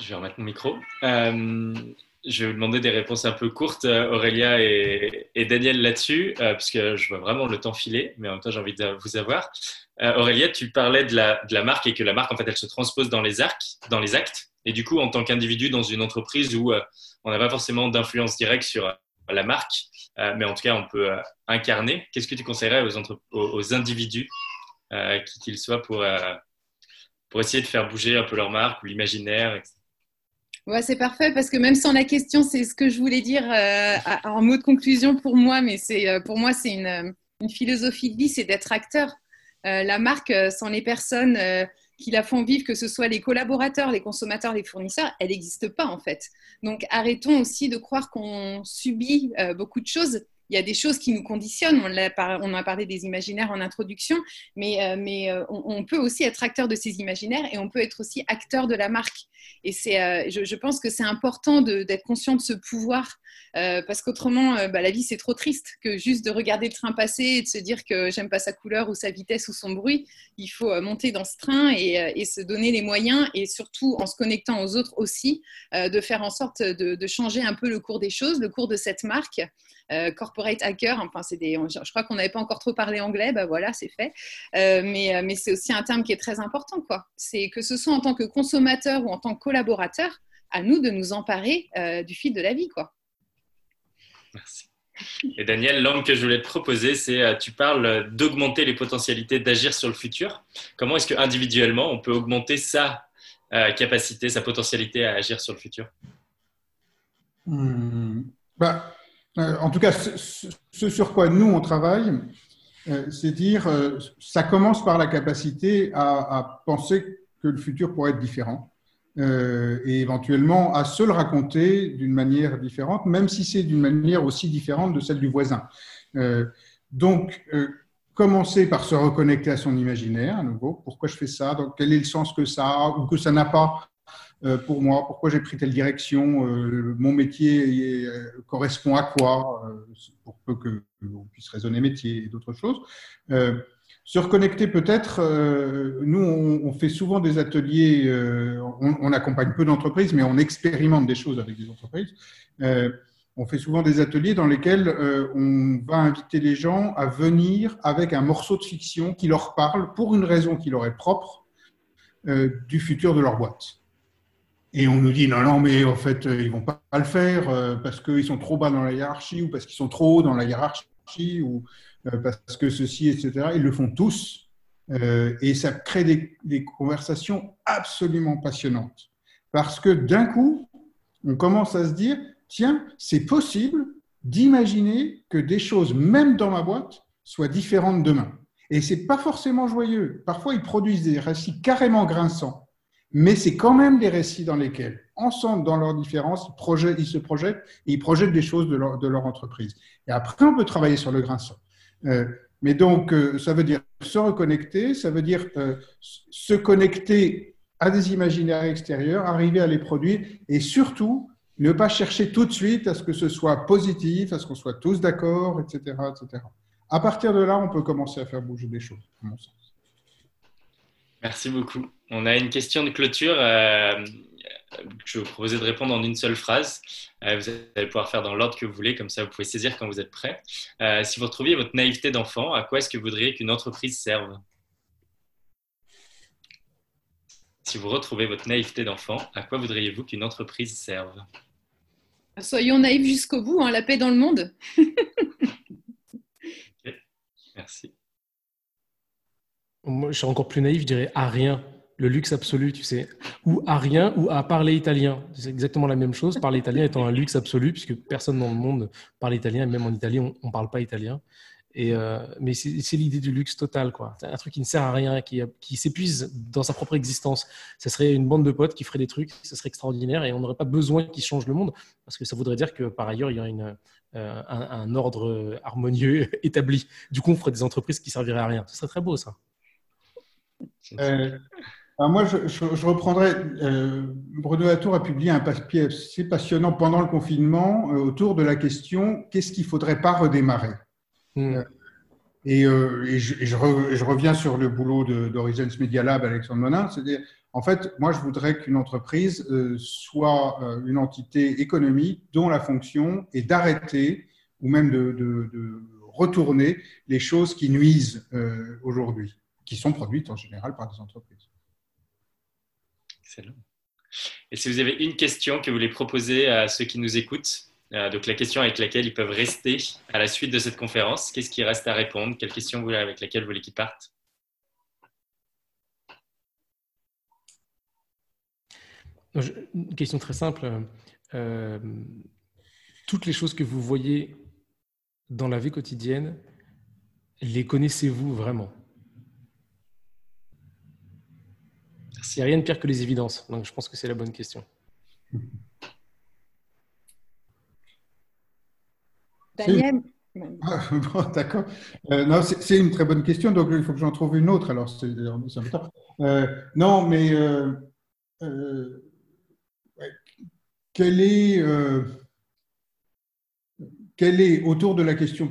Je vais remettre mon micro. Euh, je vais vous demander des réponses un peu courtes, euh, Aurélia et, Daniel, là-dessus, euh, puisque je vois vraiment le temps filer, mais en même temps, j'ai envie de vous avoir. Aurélia, tu parlais de la, de la, marque et que la marque, en fait, elle se transpose dans les, arcs, dans les actes. Et du coup, en tant qu'individu dans une entreprise où on n'a pas forcément d'influence directe sur la marque, mais en tout cas, on peut incarner, qu'est-ce que tu conseillerais aux, individus, qui qu'ils soient, pour, pour essayer de faire bouger un peu leur marque ou l'imaginaire. Ouais, c'est parfait parce que même sans la question, c'est ce que je voulais dire euh, en mot de conclusion pour moi, mais c'est euh, pour moi c'est une, une, philosophie de vie, c'est d'être acteur. Euh, la marque, sans les personnes qui la font vivre, que ce soit les collaborateurs, les consommateurs, les fournisseurs, elle n'existe pas en fait. Donc arrêtons aussi de croire qu'on subit beaucoup de choses il y a des choses qui nous conditionnent. On, a, a parlé des imaginaires en introduction, mais, euh, euh, on, peut aussi être acteur de ces imaginaires et on peut être aussi acteur de la marque. Et c'est, euh, je, pense que c'est important d'être conscient de ce pouvoir parce qu'autrement, bah, la vie c'est trop triste que juste de regarder le train passer et de se dire que j'aime pas sa couleur ou sa vitesse ou son bruit. Il faut monter dans ce train et, se donner les moyens et surtout en se connectant aux autres aussi, de faire en sorte de, changer un peu le cours des choses, le cours de cette marque. Corporate hacker. Enfin, c'est des, je crois qu'on n'avait pas encore trop parlé anglais. Bah voilà, c'est fait. Euh, mais, euh, mais c'est aussi un terme qui est très important, quoi. C'est que ce soit en tant que consommateur ou en tant que collaborateur, à nous de nous emparer euh, du fil de la vie, quoi. Merci. Et Daniel, l'angle que je voulais te proposer, c'est tu parles d'augmenter les potentialités d'agir sur le futur. Comment est-ce que individuellement on peut augmenter sa capacité, sa potentialité à agir sur le futur? Hmm. bah, euh, en tout cas, ce, sur quoi nous, on travaille, euh, c'est dire, euh, ça commence par la capacité à, penser que le futur pourrait être différent et éventuellement à se le raconter d'une manière différente, même si c'est d'une manière aussi différente de celle du voisin. donc, commencer par se reconnecter à son imaginaire, à nouveau, pourquoi je fais ça, quel est le sens que ça a? Ou que ça n'a pas? euh, pour moi, pourquoi j'ai pris telle direction, euh, mon métier euh, correspond à quoi, pour peu qu'on puisse raisonner métier et d'autres choses. se reconnecter peut-être, nous on, fait souvent des ateliers, on, accompagne peu d'entreprises, mais on expérimente des choses avec des entreprises. on fait souvent des ateliers dans lesquels on va inviter les gens à venir avec un morceau de fiction qui leur parle pour une raison qui leur est propre du futur de leur boîte. Et on nous dit non, non, mais en fait, ils vont pas le faire parce qu'ils sont trop bas dans la hiérarchie ou parce qu'ils sont trop hauts dans la hiérarchie ou parce que ceci, etc. Ils le font tous. et ça crée des, des conversations absolument passionnantes. Parce que d'un coup, on commence à se dire, tiens, c'est possible d'imaginer que des choses, même dans ma boîte, soient différentes demain. Et c'est pas forcément joyeux. Parfois, ils produisent des récits carrément grinçants, mais c'est quand même des récits dans lesquels, ensemble, dans leurs différences, ils, se projettent et ils projettent des choses de leur, entreprise. Et après, on peut travailler sur le grinçant. Euh, mais donc, euh, ça veut dire se reconnecter, ça veut dire euh, se connecter à des imaginaires extérieurs, arriver à les produire et surtout ne pas chercher tout de suite à ce que ce soit positif, à ce qu'on soit tous d'accord, etc., etc. À partir de là, on peut commencer à faire bouger des choses, à mon sens. Merci beaucoup. On a une question de clôture. Euh, je vais vous proposer de répondre en une seule phrase. Euh, vous allez pouvoir faire dans l'ordre que vous voulez, comme ça vous pouvez saisir quand vous êtes prêt. Euh, si vous retrouviez votre naïveté d'enfant, à quoi est-ce que vous voudriez qu'une entreprise serve? Si vous retrouvez votre naïveté d'enfant, à quoi voudriez-vous qu'une entreprise serve? Soyons naïfs jusqu'au bout, hein, la paix dans le monde. (laughs) Merci. Moi, je suis encore plus naïf, je dirais à rien, le luxe absolu, tu sais. Ou à rien, ou à parler italien. C'est exactement la même chose, parler italien étant un luxe absolu, puisque personne dans le monde parle italien, même en Italie, on ne parle pas italien. Et, euh, mais c'est l'idée du luxe total, quoi. Un truc qui ne sert à rien, qui, qui s'épuise dans sa propre existence. Ça serait une bande de potes qui ferait des trucs, ça serait extraordinaire et on n'aurait pas besoin qu'ils changent le monde parce que ça voudrait dire que par ailleurs il y a une, euh, un, ordre harmonieux (laughs) établi. Du coup, on ferait des entreprises qui serviraient à rien. Ce serait très beau, ça. Euh, moi, je, je, reprendrai. Bruno Latour a publié un papier assez passionnant pendant le confinement autour de la question qu'est-ce qu'il ne faudrait pas redémarrer Mm. Euh, et, euh, et, je, je, reviens sur le boulot d'Horizons Media Lab, Alexandre Monin. C'est-à-dire, en fait, moi, je voudrais qu'une entreprise euh, soit une entité économique dont la fonction est d'arrêter ou même de, de, de, retourner les choses qui nuisent aujourd'hui, qui sont produites en général par des entreprises. Excellent. Et si vous avez une question que vous voulez proposer à ceux qui nous écoutent, euh, donc la question avec laquelle ils peuvent rester à la suite de cette conférence, qu'est-ce qui reste à répondre? Quelle question vous avec laquelle vous voulez qu'ils partent? Une question très simple. Euh, toutes les choses que vous voyez dans la vie quotidienne, les connaissez-vous vraiment? Il n'y a rien de pire que les évidences. Donc je pense que c'est la bonne question. Daniel ah, (laughs) D'accord. Euh, non, c'est une très bonne question, donc il faut que j'en trouve une autre. Alors, c'est euh, Non, mais euh, euh quelle est, quelle est, autour de la question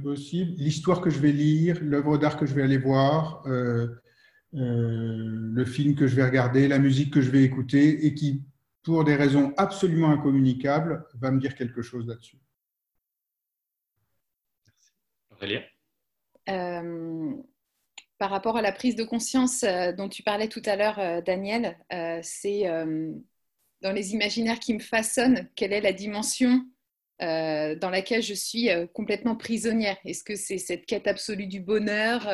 possible, l'histoire que je vais lire, l'œuvre d'art que je vais aller voir, le film que je vais regarder, la musique que je vais écouter, et qui, pour des raisons absolument incommunicables, va me dire quelque chose là-dessus. Euh, par rapport à la prise de conscience euh, dont tu parlais tout à l'heure, euh, Daniel, c'est dans les imaginaires qui me façonnent, quelle est la dimension dans laquelle je suis complètement prisonnière. Est-ce que c'est cette quête absolue du bonheur,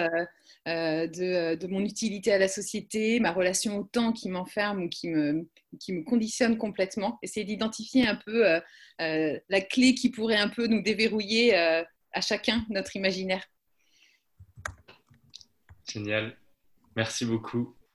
de, de, mon utilité à la société, ma relation au temps qui m'enferme ou qui me, qui me conditionne complètement Essayer d'identifier un peu la clé qui pourrait un peu nous déverrouiller à chacun notre imaginaire. Génial. Merci beaucoup.